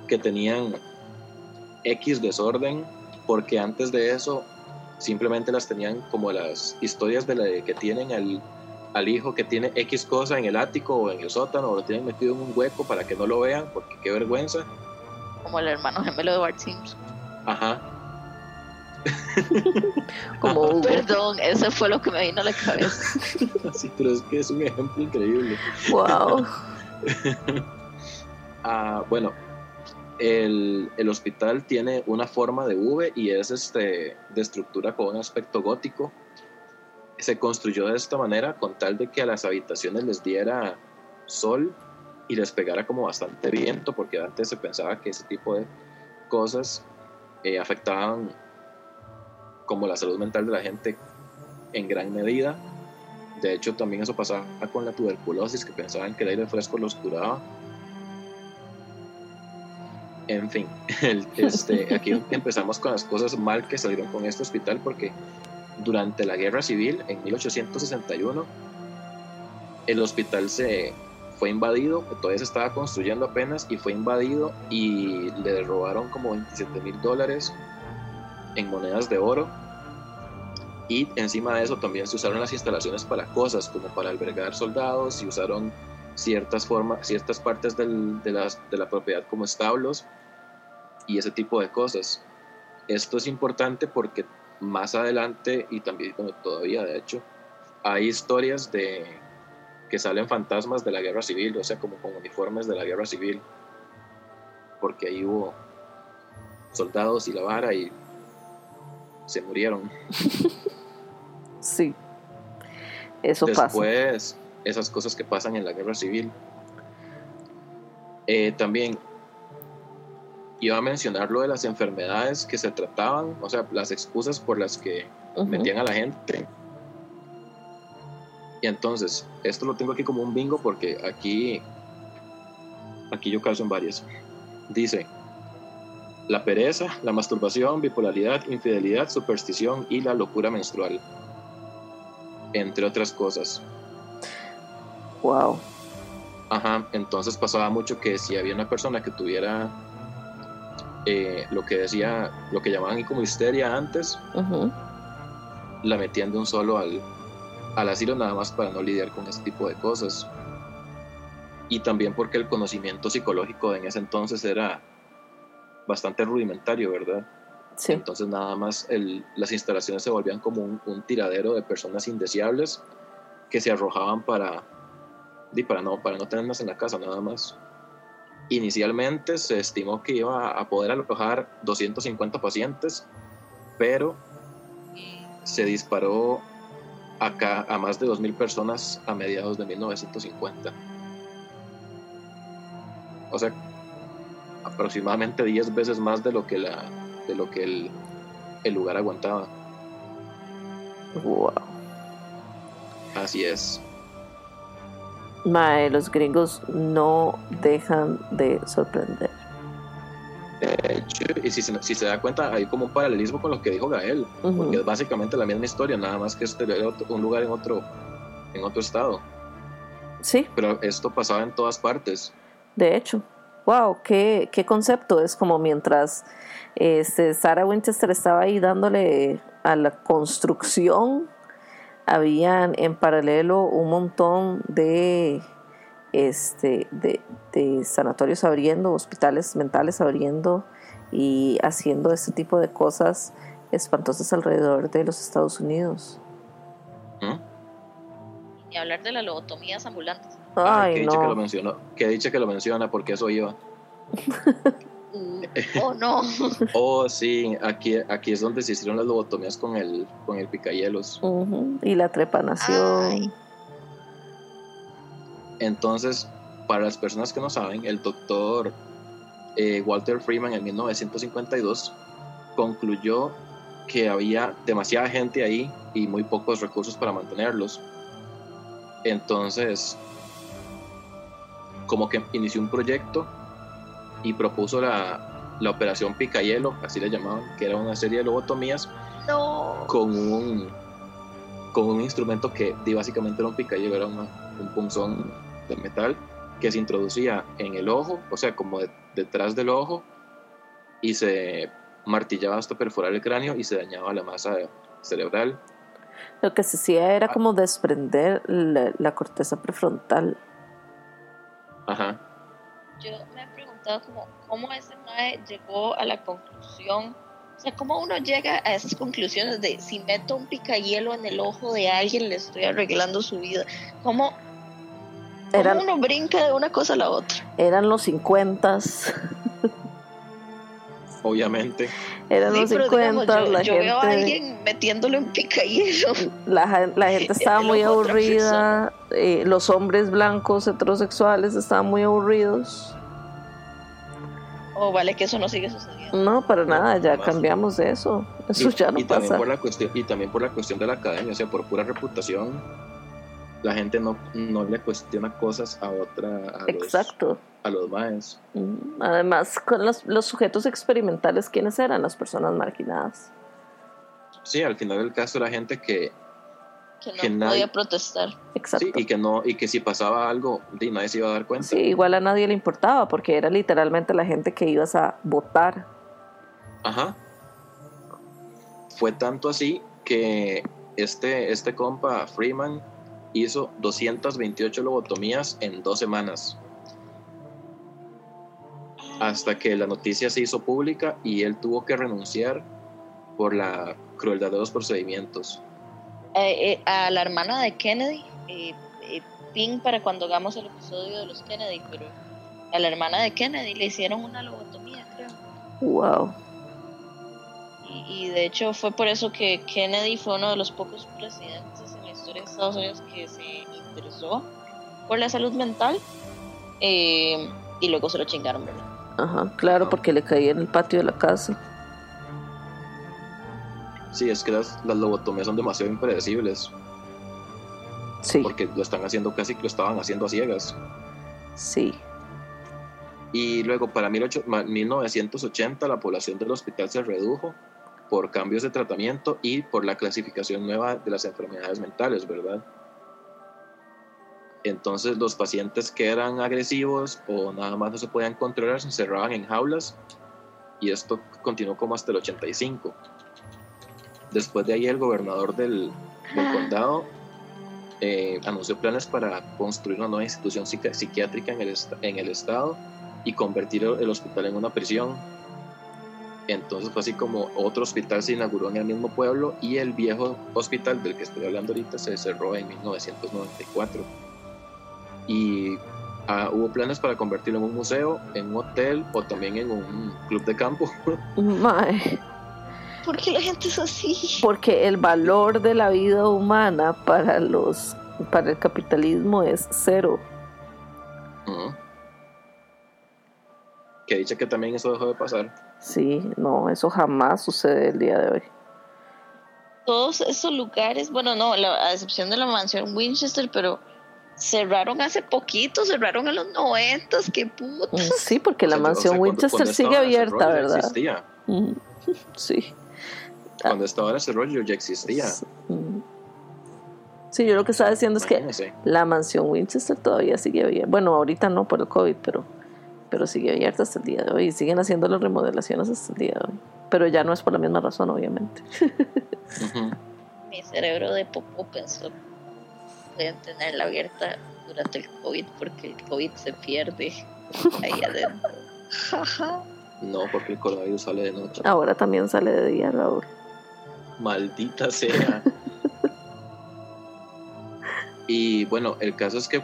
que tenían X desorden, porque antes de eso simplemente las tenían como las historias de la que tienen al, al hijo que tiene X cosa en el ático o en el sótano o lo tienen metido en un hueco para que no lo vean, porque qué vergüenza. Como el hermano gemelo de Bart Simpson. Ajá. [laughs] Como Hugo. Perdón, eso fue lo que me vino a la cabeza. [laughs] Sí, pero es que es un ejemplo increíble. Wow. [laughs] Ah, bueno, el, el hospital tiene una forma de V y es este, de estructura con un aspecto gótico. Se construyó de esta manera con tal de que a las habitaciones les diera sol y les pegara como bastante viento, porque antes se pensaba que ese tipo de cosas eh, afectaban como la salud mental de la gente en gran medida. De hecho, también eso pasaba con la tuberculosis, que pensaban que el aire fresco los curaba. En fin, [laughs] este, aquí [laughs] empezamos con las cosas mal que salieron con este hospital porque durante la guerra civil en 1861 el hospital se fue invadido, todavía se estaba construyendo apenas y fue invadido y le robaron como 27 mil dólares en monedas de oro y encima de eso también se usaron las instalaciones para cosas como para albergar soldados y usaron ciertas formas, ciertas partes del, de, las, de la propiedad como establos y ese tipo de cosas. Esto es importante porque más adelante y también todavía de hecho hay historias de que salen fantasmas de la guerra civil, o sea, como con uniformes de la guerra civil, porque ahí hubo soldados y la vara y se murieron. Sí, eso Después, pasa. esas cosas que pasan en la guerra civil. Eh, también iba a mencionar lo de las enfermedades que se trataban, o sea, las excusas por las que metían a la gente. Y entonces, esto lo tengo aquí como un bingo porque aquí, aquí yo calzo en varias. Dice, la pereza, la masturbación, bipolaridad, infidelidad, superstición y la locura menstrual. Entre otras cosas. Wow. Ajá, entonces pasaba mucho que si había una persona que tuviera eh, lo que decía, lo que llamaban como histeria antes, la metían de un solo al, al asilo nada más para no lidiar con ese tipo de cosas. Y también porque el conocimiento psicológico en ese entonces era bastante rudimentario, ¿verdad? Sí. Entonces nada más el- las instalaciones se volvían como un, un tiradero de personas indeseables que se arrojaban para, para, no, para no tenerlas en la casa nada más. Inicialmente se estimó que iba a poder alojar 250 pacientes, pero se disparó acá a más de 2.000 personas a mediados de 1950. O sea, aproximadamente 10 veces más de lo que, la, de lo que el, el lugar aguantaba. Wow. Así es. Mae, los gringos no dejan de sorprender. De hecho, y si se, si se da cuenta, hay como un paralelismo con lo que dijo Gael, Ujú. porque es básicamente la misma historia, nada más que este un lugar en otro, en otro estado. Sí, Pero esto pasaba en todas partes. de hecho. Wow, qué, qué concepto. Es como mientras este, Sarah Winchester estaba ahí dándole a la construcción, habían en paralelo un montón de, este, de, sanatorios abriendo, hospitales mentales abriendo y haciendo este tipo de cosas espantosas alrededor de los Estados Unidos. ¿Mm? Ni hablar de las lobotomías ambulantes. Ay, que dicha que lo mencionó, que dicha que lo menciona, porque eso iba. Uh, oh no. [laughs] Oh, sí, aquí, aquí es donde se hicieron las lobotomías con el, con el picayelos. Y la trepanación. Ay. Entonces, para las personas que no saben, el doctor eh, Walter Freeman en 1952 concluyó que había demasiada gente ahí y muy pocos recursos para mantenerlos. Entonces, como que inició un proyecto y propuso la, la operación Picayelo, así le llamaban, que era una serie de lobotomías No. con un, con un instrumento que básicamente era un picayelo, era una- un punzón de metal que se introducía en el ojo, o sea, como de- detrás del ojo, y se martillaba hasta perforar el cráneo y se dañaba la masa cerebral. Lo que se hacía era como desprender la, la corteza prefrontal. Ajá. Yo me he preguntado como, cómo ese mae llegó a la conclusión, o sea, cómo uno llega a esas conclusiones de si meto un picahielo en el ojo de alguien le estoy arreglando su vida. ¿Cómo, cómo Eran, uno brinca de una cosa a la otra? eran los 50, Obviamente. eran Sí, los pero 50, digamos, yo, la, yo veo a gente, alguien metiéndolo en picahielo. [laughs] la, la gente [laughs] estaba muy aburrida, eh, los hombres blancos heterosexuales estaban muy aburridos. Oh, vale, que eso no sigue sucediendo. No, para nada, ya cambiamos de eso. Eso y, ya no y también pasa. por la cuestión, y también por la cuestión de la academia, o sea, por pura reputación, la gente no, no le cuestiona cosas a otra a Exacto. los a los maes. Mm, Además, con los, los sujetos experimentales, ¿quiénes eran? Las personas marginadas. Sí, al final del caso era gente que Que no Que nadie- podía protestar. Exacto. sí y que no y que si pasaba algo, di, nadie se iba a dar cuenta. Sí, igual a nadie le importaba porque era literalmente la gente que ibas a votar. Ajá. Fue tanto así que este, este compa Freeman hizo 228 lobotomías en dos semanas. Hasta que la noticia se hizo pública y él tuvo que renunciar por la crueldad de los procedimientos. Eh, eh, a la hermana de Kennedy, eh, eh, pin para cuando hagamos el episodio de los Kennedy, pero a la hermana de Kennedy le hicieron una lobotomía, creo. Wow. Y, y de hecho fue por eso que Kennedy fue uno de los pocos presidentes en Estados Unidos que se interesó por la salud mental. eh, y luego se lo chingaron, ¿verdad? Ajá, claro, porque le caía en el patio de la casa. Sí, es que las, las lobotomías son demasiado impredecibles Sí, porque lo están haciendo casi que lo estaban haciendo a ciegas. sí. Y luego para 18 ma- 1980 la población del hospital se redujo por cambios de tratamiento y por la clasificación nueva de las enfermedades mentales, ¿verdad? Entonces los pacientes que eran agresivos o nada más no se podían controlar se encerraban en jaulas y esto continuó como hasta el 85. Después de ahí el gobernador del, del condado eh, anunció planes para construir una nueva institución psiqui- psiquiátrica en el, en el estado y convertir el hospital en una prisión. Entonces fue así como otro hospital se inauguró en el mismo pueblo y el viejo hospital del que estoy hablando ahorita se cerró en 1994. Y ah, hubo planes para convertirlo en un museo, en un hotel o también en un club de campo. [laughs] Mae, ¿Por qué la gente es así? porque el valor de la vida humana para los para el capitalismo es cero. Que dicha que también eso dejó de pasar. Sí, no, eso jamás sucede el día de hoy. Todos esos lugares, bueno, no, la- a excepción de la mansión Winchester, pero cerraron hace poquito, cerraron en los noventas, qué puta. Mm, Sí, porque la O sea, o sea, mansión cuando- Winchester cuando sigue abierta, rollo ¿verdad? Existía. Ujú. [laughs] Sí. Cuando estaba ese rollo ya existía. Mm. Sí, yo lo que estaba diciendo es que la mansión Winchester todavía sigue abierta. Bueno, ahorita no por el COVID, pero, pero sigue abierta hasta el día de hoy. Y siguen haciendo las remodelaciones hasta el día de hoy. Pero ya no es por la misma razón, obviamente. Mi cerebro de popó pensó pueden tenerla abierta durante el COVID porque el COVID se pierde ahí adentro. No, porque el coronavirus sale de noche. Ahora también sale de día, Raúl. Maldita sea. [laughs] y bueno, el caso es que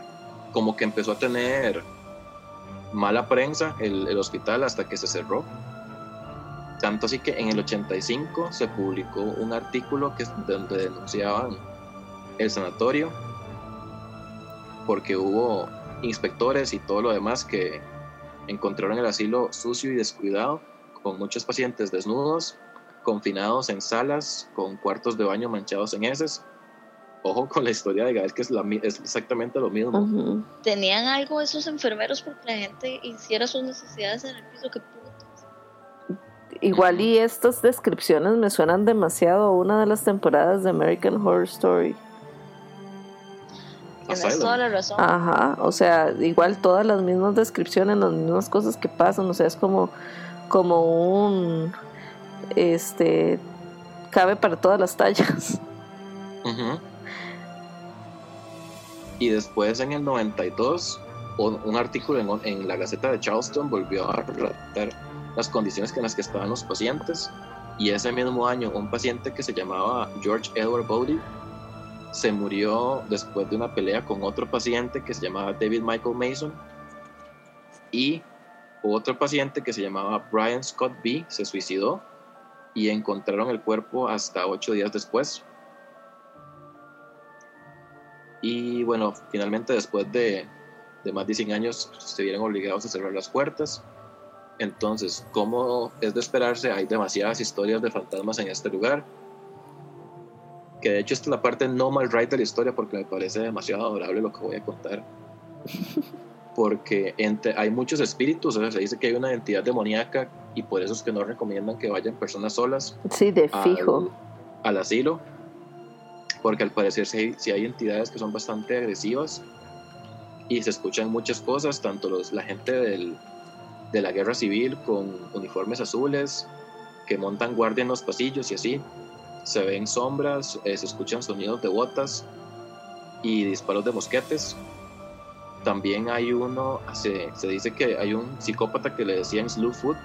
como que empezó a tener mala prensa el, el hospital hasta que se cerró. Tanto así que en el 85 se publicó un artículo que, donde denunciaban el sanatorio porque hubo inspectores y todo lo demás que encontraron el asilo sucio y descuidado con muchos pacientes desnudos confinados en salas con cuartos de baño manchados en heces. Ojo con la historia de Gael, que es, la, es exactamente lo mismo. Tenían algo esos enfermeros porque la gente hiciera sus necesidades en el piso, que putas. Igual y estas descripciones me suenan demasiado a una de las temporadas de American Horror Story. Tienes toda la razón. Ajá, o sea, igual todas las mismas descripciones, las mismas cosas que pasan, o sea, es como, como un, este, cabe para todas las tallas. Ujú. Y después en el 92, un, artículo en, en la Gaceta de Charleston volvió a relatar las condiciones en las que estaban los pacientes. Y ese mismo año, un paciente que se llamaba George Edward Bowdy se murió después de una pelea con otro paciente que se llamaba David Michael Mason. Y otro paciente que se llamaba Brian Scott B se suicidó y encontraron el cuerpo hasta ocho días después. Y bueno, finalmente después de, de más de 100 años se vieron obligados a cerrar las puertas. Entonces, como es de esperarse, hay demasiadas historias de fantasmas en este lugar. Que de hecho esta es la parte no mal right de la historia porque me parece demasiado adorable lo que voy a contar. [laughs] Porque entre, hay muchos espíritus, o sea, se dice que hay una entidad demoníaca y por eso es que no recomiendan que vayan personas solas. Sí, de fijo. Al, asilo. Porque al parecer sí, sí, hay entidades que son bastante agresivas y se escuchan muchas cosas, tanto los, la gente del, de la guerra civil con uniformes azules que montan guardia en los pasillos y así. Se ven sombras, eh, se escuchan sonidos de botas y disparos de mosquetes. También hay uno, se, se dice que hay un psicópata que le decían Slewfoot,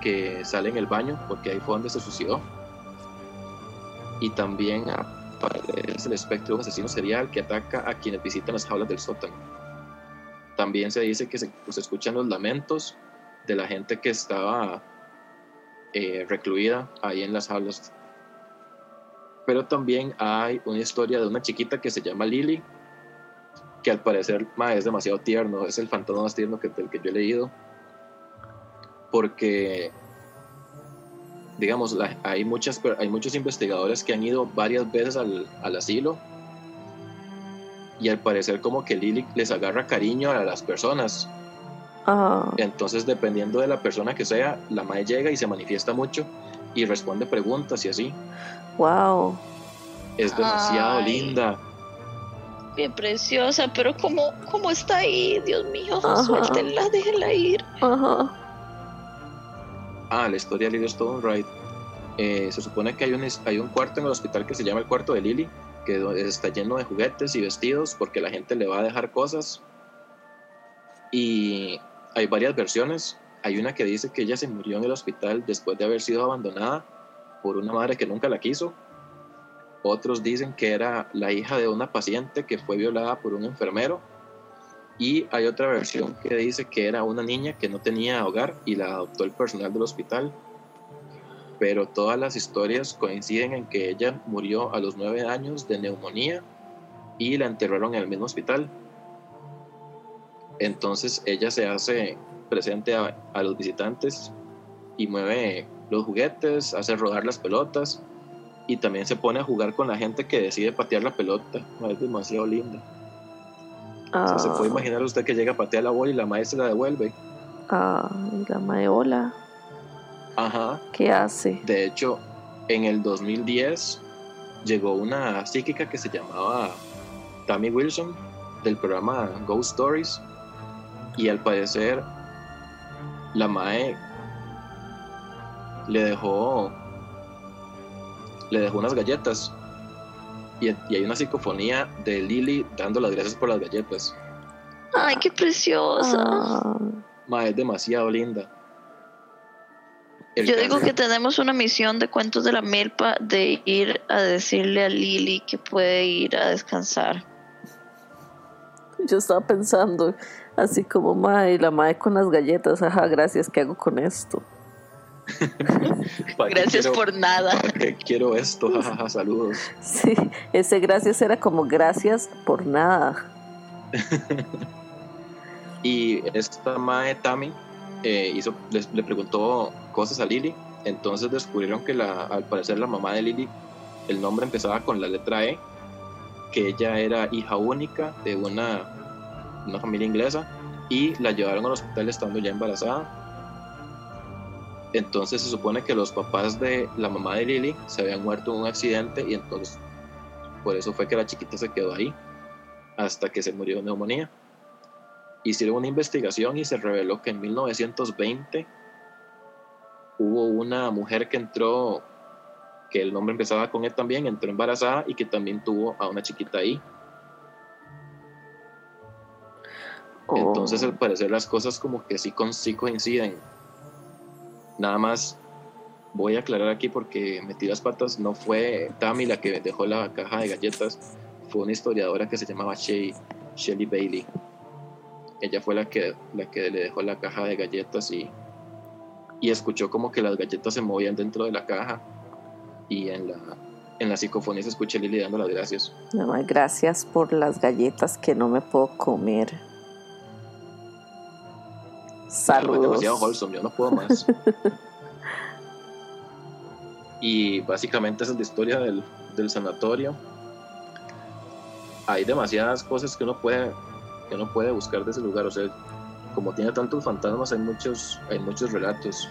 que sale en el baño porque ahí fue donde se suicidó. Y también aparece el espectro de un asesino serial que ataca a quienes visitan las jaulas del sótano. También se dice que se, pues, escuchan los lamentos de la gente que estaba eh, recluida ahí en las jaulas. Pero también hay una historia de una chiquita que se llama Lily, que al parecer es demasiado tierno, es el fantasma más tierno que, del que yo he leído, porque digamos, hay, muchas, hay muchos investigadores que han ido varias veces al, al asilo y al parecer como que Lily les agarra cariño a las personas. Entonces, dependiendo de la persona que sea, la madre llega y se manifiesta mucho y responde preguntas y así. Wow. Es demasiado linda. Bien preciosa, pero ¿cómo, cómo está ahí? Dios mío, suéltenla, déjenla ir. Ajá. Ah, la historia de Lily Stone eh, se supone que hay un, hay un cuarto en el hospital que se llama el cuarto de Lily que está lleno de juguetes y vestidos porque la gente le va a dejar cosas. Y hay varias versiones. Hay una que dice que ella se murió en el hospital después de haber sido abandonada por una madre que nunca la quiso. Otros dicen que era la hija de una paciente que fue violada por un enfermero. Y hay otra versión que dice que era una niña que no tenía hogar y la adoptó el personal del hospital pero todas las historias coinciden en que ella murió a los nueve años de neumonía y la enterraron en el mismo hospital. Entonces ella se hace presente a, los visitantes y mueve los juguetes, hace rodar las pelotas y también se pone a jugar con la gente que decide patear la pelota. Es demasiado linda. Se puede ah. imaginar usted que llega a patear la bola y la maestra la devuelve. Ah, la maeola. Ajá. ¿Qué hace? De hecho, en el 2010 llegó una psíquica que se llamaba Tammy Wilson del programa Ghost Stories y al parecer la Mae le dejó le dejó unas galletas y, hay una psicofonía de Lily dando las gracias por las galletas. Ay, qué preciosa. Ah. Mae es demasiado linda. Yo digo que tenemos una misión de cuentos de la milpa de ir a decirle a Lili que puede ir a descansar. Yo estaba pensando, así como Mae, la Mae con las galletas, ajá, gracias, ¿qué hago con esto? [laughs] gracias por nada. quiero esto? Jajaja, saludos. [laughs] Sí, ese gracias era como gracias por nada. [laughs] y esta Mae Tami eh, hizo, le preguntó cosas a Lily. Entonces descubrieron que la, al parecer la mamá de Lily, el nombre empezaba con la letra E, que ella era hija única de una, una familia inglesa y la llevaron al hospital estando ya embarazada. Entonces se supone que los papás de la mamá de Lily se habían muerto en un accidente y entonces por eso fue que la chiquita se quedó ahí hasta que se murió de neumonía hicieron una investigación y se reveló que en 1920 hubo una mujer que entró, que el nombre empezaba con él también, entró embarazada y que también tuvo a una chiquita ahí. Entonces al parecer las cosas como que sí, con, sí coinciden. Nada más voy a aclarar aquí porque metí las patas, no fue Tammy la que dejó la caja de galletas, fue una historiadora que se llamaba Shay, Shelly Bailey ella fue la que, la que le dejó la caja de galletas y, y escuchó como que las galletas se movían dentro de la caja y en la, en la psicofonía se escucha Lili dando las gracias. No, gracias por las galletas que no me puedo comer. Saludos. demasiado wholesome, yo no puedo más. [laughs] Y básicamente esa es la historia del, del sanatorio. Hay demasiadas cosas que uno puede que uno puede buscar de ese lugar. O sea, como tiene tantos fantasmas, hay muchos, hay muchos relatos.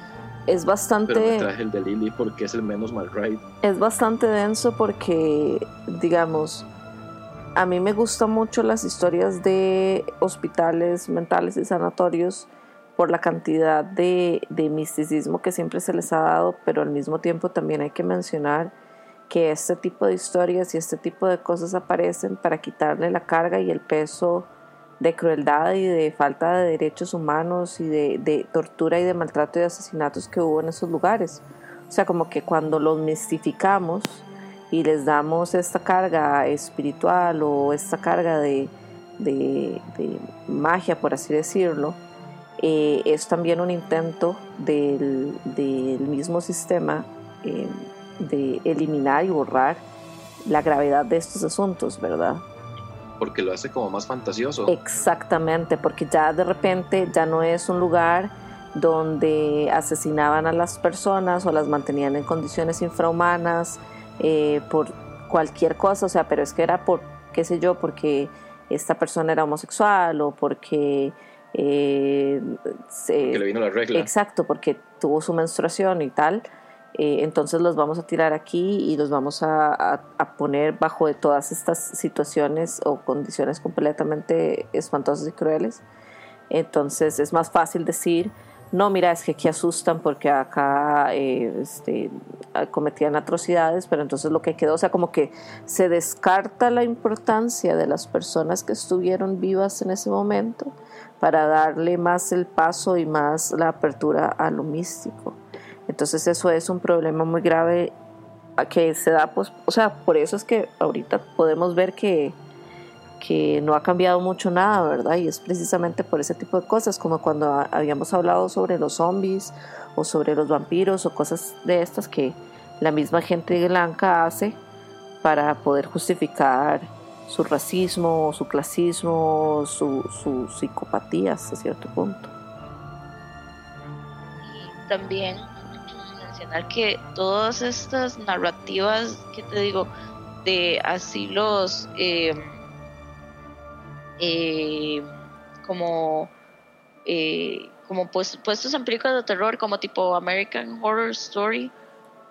Es bastante. Pero me traje el de Lily porque es el menos mal ride. Es bastante denso porque, digamos, a mí me gustan mucho las historias de hospitales mentales y sanatorios por la cantidad de, de misticismo que siempre se les ha dado, pero al mismo tiempo también hay que mencionar que este tipo de historias y este tipo de cosas aparecen para quitarle la carga y el peso de crueldad y de falta de derechos humanos y de, tortura y de maltrato y de asesinatos que hubo en esos lugares. O sea, como que cuando los mistificamos y les damos esta carga espiritual o esta carga de, magia, por así decirlo, eh, es también un intento del, mismo sistema eh, de eliminar y borrar la gravedad de estos asuntos, ¿verdad? porque lo hace como más fantasioso. Exactamente, porque ya de repente ya no es un lugar donde asesinaban a las personas o las mantenían en condiciones infrahumanas eh, por cualquier cosa, o sea, pero es que era por, qué sé yo, porque esta persona era homosexual o porque... Eh, porque le vino la regla. Exacto, porque tuvo su menstruación y tal. Eh, entonces los vamos a tirar aquí y los vamos a, poner bajo de todas estas situaciones o condiciones completamente espantosas y crueles. Entonces es más fácil decir, no, mira, es que aquí asustan porque acá eh, este, cometían atrocidades, pero entonces lo que quedó, o sea, como que se descarta la importancia de las personas que estuvieron vivas en ese momento para darle más el paso y más la apertura a lo místico. Entonces eso es un problema muy grave que se da, pues, o sea, por eso es que ahorita podemos ver que, que no ha cambiado mucho nada, ¿verdad? Y es precisamente por ese tipo de cosas, como cuando habíamos hablado sobre los zombies o sobre los vampiros o cosas de estas que la misma gente blanca hace para poder justificar su racismo, su clasismo, su, su psicopatía hasta cierto punto. Y también que todas estas narrativas, que te digo, de asilos eh, eh, como, eh, como pues, puestos en películas de terror, como tipo American Horror Story,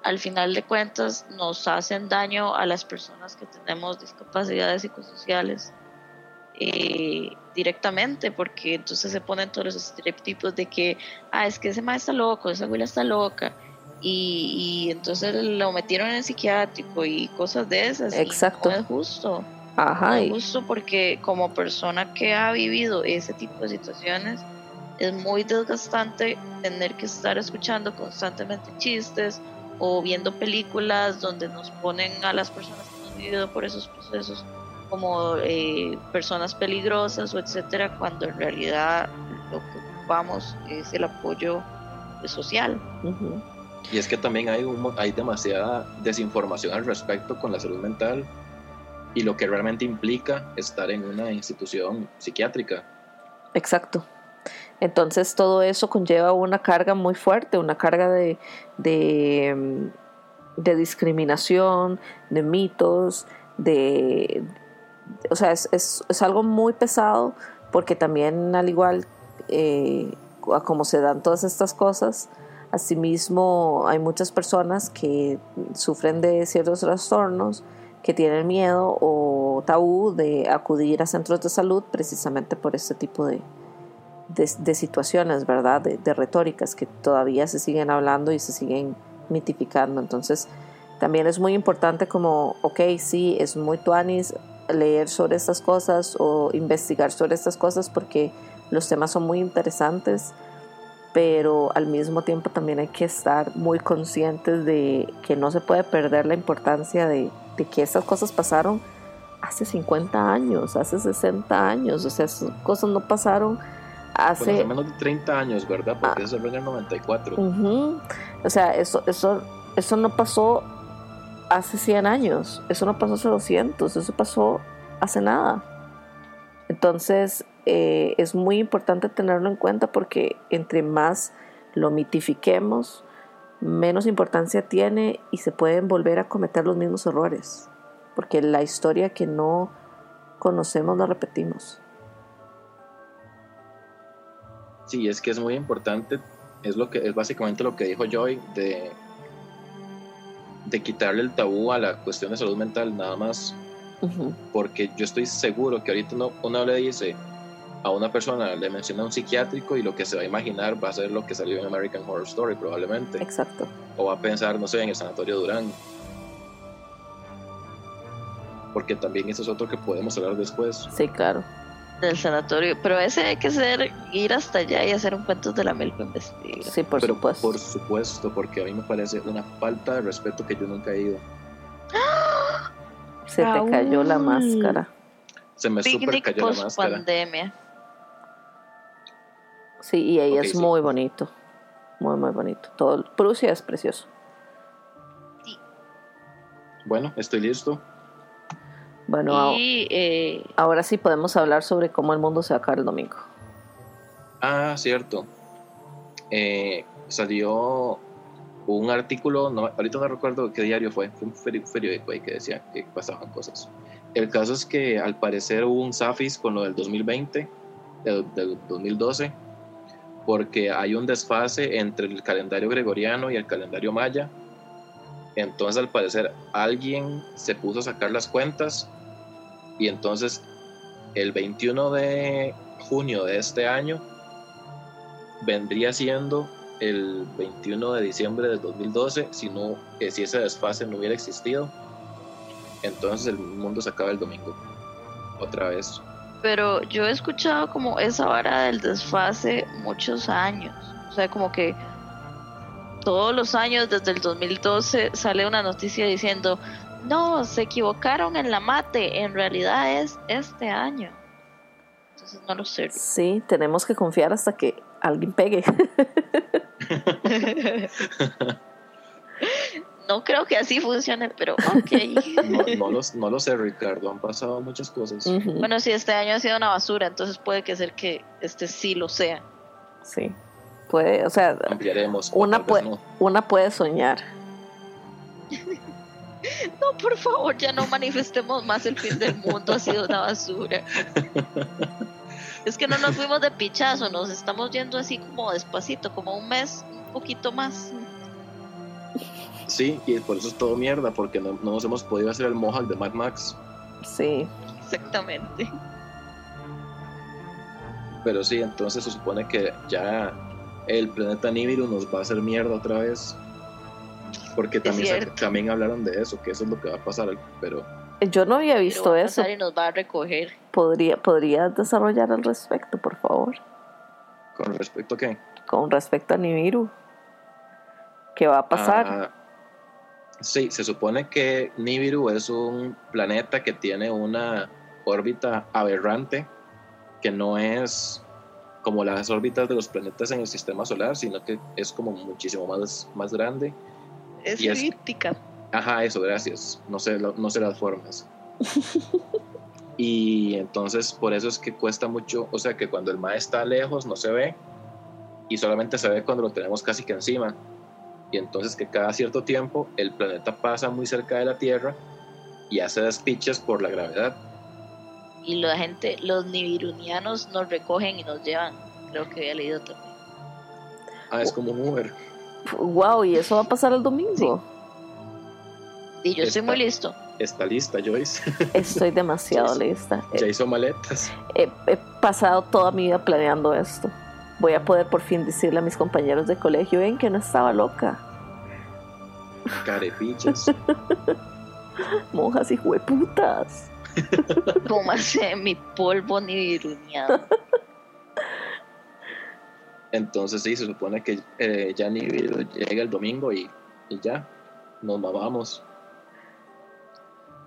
al final de cuentas nos hacen daño a las personas que tenemos discapacidades psicosociales. directamente porque entonces se ponen todos los estereotipos de que ah es que ese maestro está loco esa abuela está loca y, entonces lo metieron en el psiquiátrico y cosas de esas. Exacto. no es justo. Ajá. No es justo porque como persona que ha vivido ese tipo de situaciones, es muy desgastante tener que estar escuchando constantemente chistes o viendo películas donde nos ponen a las personas que han vivido por esos procesos como eh, personas peligrosas o etcétera, cuando en realidad lo que ocupamos es el apoyo social. Y es que también hay, hay demasiada desinformación al respecto con la salud mental y lo que realmente implica estar en una institución psiquiátrica. Exacto. Entonces todo eso conlleva una carga muy fuerte, una carga de, de, discriminación, de mitos, de... O sea, es, es, algo muy pesado porque también al igual eh, como se dan todas estas cosas, Asimismo, hay muchas personas que sufren de ciertos trastornos, que tienen miedo o tabú de acudir a centros de salud precisamente por este tipo de, de, situaciones, ¿verdad? De, retóricas que todavía se siguen hablando y se siguen mitificando. Entonces, también es muy importante como, ok, sí, es muy tuanis leer sobre estas cosas o investigar sobre estas cosas porque los temas son muy interesantes pero al mismo tiempo también hay que estar muy conscientes de que no se puede perder la importancia de, que esas cosas pasaron hace 50 años, hace 60 años, o sea, esas cosas no pasaron hace... hace menos de 30 años, ¿verdad? Porque eso fue en el 94. O sea, eso, eso, eso no pasó hace 100 años, eso no pasó hace 200, eso pasó hace nada. Entonces, eh, es muy importante tenerlo en cuenta porque entre más lo mitifiquemos, menos importancia tiene y se pueden volver a cometer los mismos errores. Porque la historia que no conocemos la repetimos. Sí, es que es muy importante, es lo que es básicamente lo que dijo Joy de, de quitarle el tabú a la cuestión de salud mental nada más. Porque yo estoy seguro que ahorita uno, uno le dice a una persona, le menciona un psiquiátrico y lo que se va a imaginar va a ser lo que salió en American Horror Story probablemente. Exacto. O va a pensar, no sé, en el Sanatorio Durán. Porque también eso es otro que podemos hablar después. Sí, claro. Del sanatorio. Pero ese hay que ser, ir hasta allá y hacer un cuento de la mil para investigar. Sí, por Pero supuesto. por supuesto, porque a mí me parece una falta de respeto que yo nunca he ido. Se te cayó la máscara. Se me super cayó la post máscara. pandemia. Sí, y ahí es sí. muy bonito. Muy, muy bonito. Todo, Prusia es precioso. Bueno, estoy listo. Bueno, Y eh, ahora sí podemos hablar sobre cómo el mundo se va a acabar el domingo. Ah, cierto. Eh, salió un artículo, no, ahorita no recuerdo qué diario fue, fue un peri- periódico ahí que decía que pasaban cosas. El caso es que al parecer hubo un Safis con lo del 2020, del, del 2012, porque hay un desfase entre el calendario gregoriano y el calendario maya. Entonces al parecer alguien se puso a sacar las cuentas y entonces el 21 de junio de este año vendría siendo el 21 de diciembre del 2012 si, no, eh, si ese desfase no hubiera existido. Entonces el mundo se acaba el domingo. Otra vez. pero yo he escuchado como esa vara del desfase muchos años. O sea, como que todos los años desde el 2012 sale una noticia diciendo, no, se equivocaron en la mate, en realidad es este año. Entonces no lo sé. Sí, tenemos que confiar hasta que alguien pegue. [laughs] No creo que así funcione, pero ok. [laughs] No, no, los, no lo sé, Ricardo. Han pasado muchas cosas. Bueno, si este año ha sido una basura, entonces puede que ser que este sí lo sea. Sí. Puede, o sea, Ampliaremos. Una puede- no. una puede soñar. [laughs] No, por favor, ya no manifestemos más el fin del mundo, ha sido una basura. [laughs] Es que no nos fuimos de pichazo, nos estamos yendo así como despacito, como un mes, un poquito más. Sí, y por eso es todo mierda, porque no, no nos hemos podido hacer el Mohawk de Mad Max. Sí. Exactamente. Pero sí, entonces se supone que ya el planeta Nibiru nos va a hacer mierda otra vez. Porque también, también hablaron de eso, que eso es lo que va a pasar. Pero Yo no había Pero visto va a eso. y nos va a recoger. ¿Podría, ¿Podría desarrollar al respecto, por favor? con respecto a qué? Con respecto a Nibiru. ¿Qué va a pasar? Ah, sí, se supone que Nibiru es un planeta que tiene una órbita aberrante, que no es como las órbitas de los planetas en el sistema solar, sino que es como muchísimo más, más grande. Es elíptica. Ajá, eso, gracias. No sé, no sé las formas. [laughs] y entonces por eso es que cuesta mucho, o sea que cuando el mar está lejos no se ve y solamente se ve cuando lo tenemos casi que encima. Y entonces que cada cierto tiempo el planeta pasa muy cerca de la Tierra y hace despiches por la gravedad. Y la gente, los nibirunianos nos recogen y nos llevan. Creo que había leído también. Ah, es como un Uber. Wow, ¿y eso va a pasar el domingo? Y yo estoy muy listo. Está lista, Joyce. [laughs] Estoy demasiado lista. ya He, hizo maletas. he- he pasado toda mi vida planeando esto. Voy a poder por fin decirle a mis compañeros de colegio, ven que no estaba loca. Carepichas. [laughs] Monjas y hueputas. [laughs] Póngase mi polvo nibiruniano. Entonces sí, se supone que eh, ya Nibiru llega el domingo y, y ya, nos mamamos.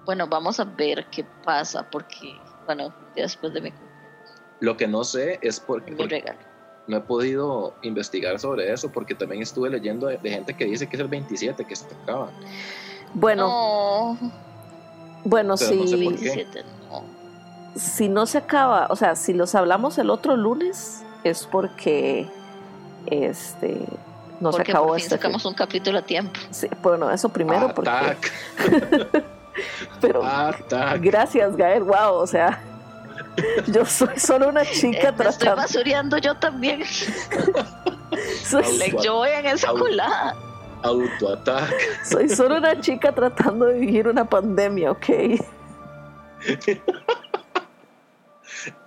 Bueno, vamos a ver qué pasa, porque, bueno, después de mi, Lo que no sé es porque, mi regalo. no he podido investigar sobre eso, porque también estuve leyendo de, de gente que dice que es el 27 que se acaba. Bueno, No, bueno, Pero no sé si, por qué. 17 no. si no se acaba, o sea, si los hablamos el otro lunes, es porque este No se porque acabó por fin este sacamos un capítulo a tiempo. Sí, bueno, eso primero, porque. Attack, [laughs] Pero attack. gracias, Gael. Wow, o sea, [laughs] yo soy solo una chica Eh, me estoy tratando. basureando yo también. [laughs] Soy, Like, yo voy en esa Au. Colada. Autoattack. [laughs] soy solo una chica tratando de vivir una pandemia, ¿ok?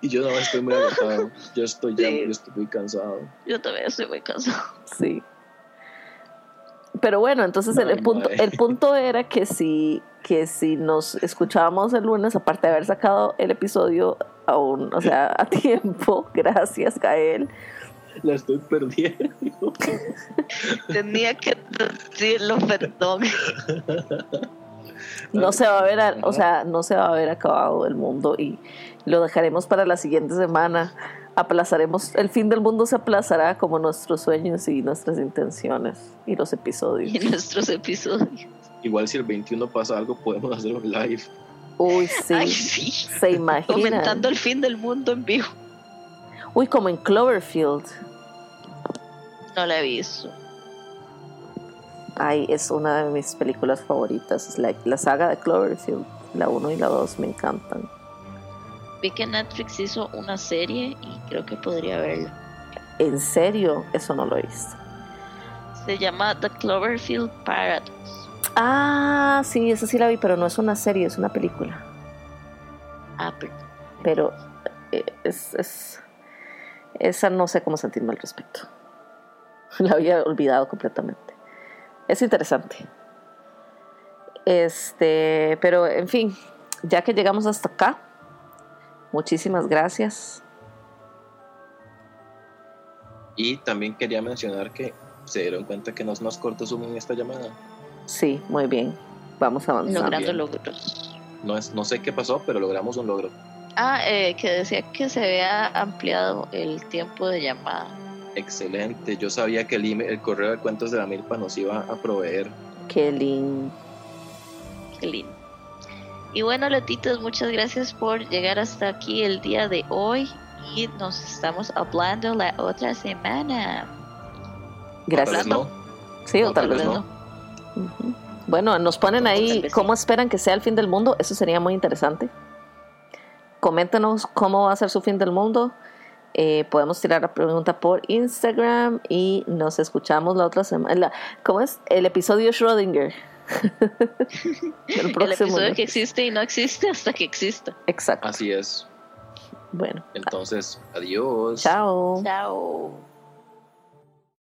Y yo no estoy muy agotado. Yo estoy ya, Sí. yo estoy muy cansado. Yo también estoy muy cansado. Sí. Pero bueno, entonces el, el punto, el punto era que si, que si nos escuchábamos el lunes, aparte de haber sacado el episodio aún, o sea, a tiempo, [laughs] gracias, Gael. [laughs] La estoy perdiendo. Tenía que decirlo, perdón. [laughs] No se va a ver, a- o sea, no se va a ver acabado el mundo y lo dejaremos para la siguiente semana. Aplazaremos, el fin del mundo se aplazará como nuestros sueños y nuestras intenciones y los episodios. En nuestros episodios. Igual si el 21 pasa algo, podemos hacer un live. Uy, sí, Ay, sí. se imagina. Comentando el fin del mundo en vivo. Uy, como en Cloverfield. No la he visto. Ay, es una de mis películas favoritas. Es la, la saga de Cloverfield. La 1 y la 2 me encantan. Vi que Netflix hizo una serie y creo que podría verla. En serio, eso no lo he visto. Se llama The Cloverfield Paradox. Ah, sí, esa sí la vi, pero no es una serie, es una película. Ah, perdón. Pero eh, es, es- esa no sé cómo sentirme al respecto. [laughs] La había olvidado completamente. Es interesante. Este, pero en fin, ya que llegamos hasta acá, muchísimas gracias. Y también quería mencionar que se dieron cuenta que no es más corto Zoom en esta llamada. Sí, muy bien. Vamos avanzando. Logrando logros. No, es, no sé qué pasó, pero logramos un logro. Ah, eh, que decía que se había ampliado el tiempo de llamada. Excelente. Yo sabía que el, email- el correo de cuentos de la milpa nos iba a proveer. Qué lindo. Qué lindo. Y bueno, Letitas, muchas gracias por llegar hasta aquí el día de hoy. Y nos estamos hablando la otra semana. Gracias. Tal vez no. Sí, o tal tal vez vez no. Bueno, nos ponen ahí cómo esperan que sea el fin del mundo. Eso sería muy interesante. Coméntenos cómo va a ser su fin del mundo. Eh, podemos tirar la pregunta por Instagram y nos escuchamos la otra semana. ¿Cómo es? El episodio Schrödinger. [laughs] el episodio ¿no? que existe y no existe hasta que exista. Exacto. Así es. Bueno, Entonces, adiós. chao. Chao.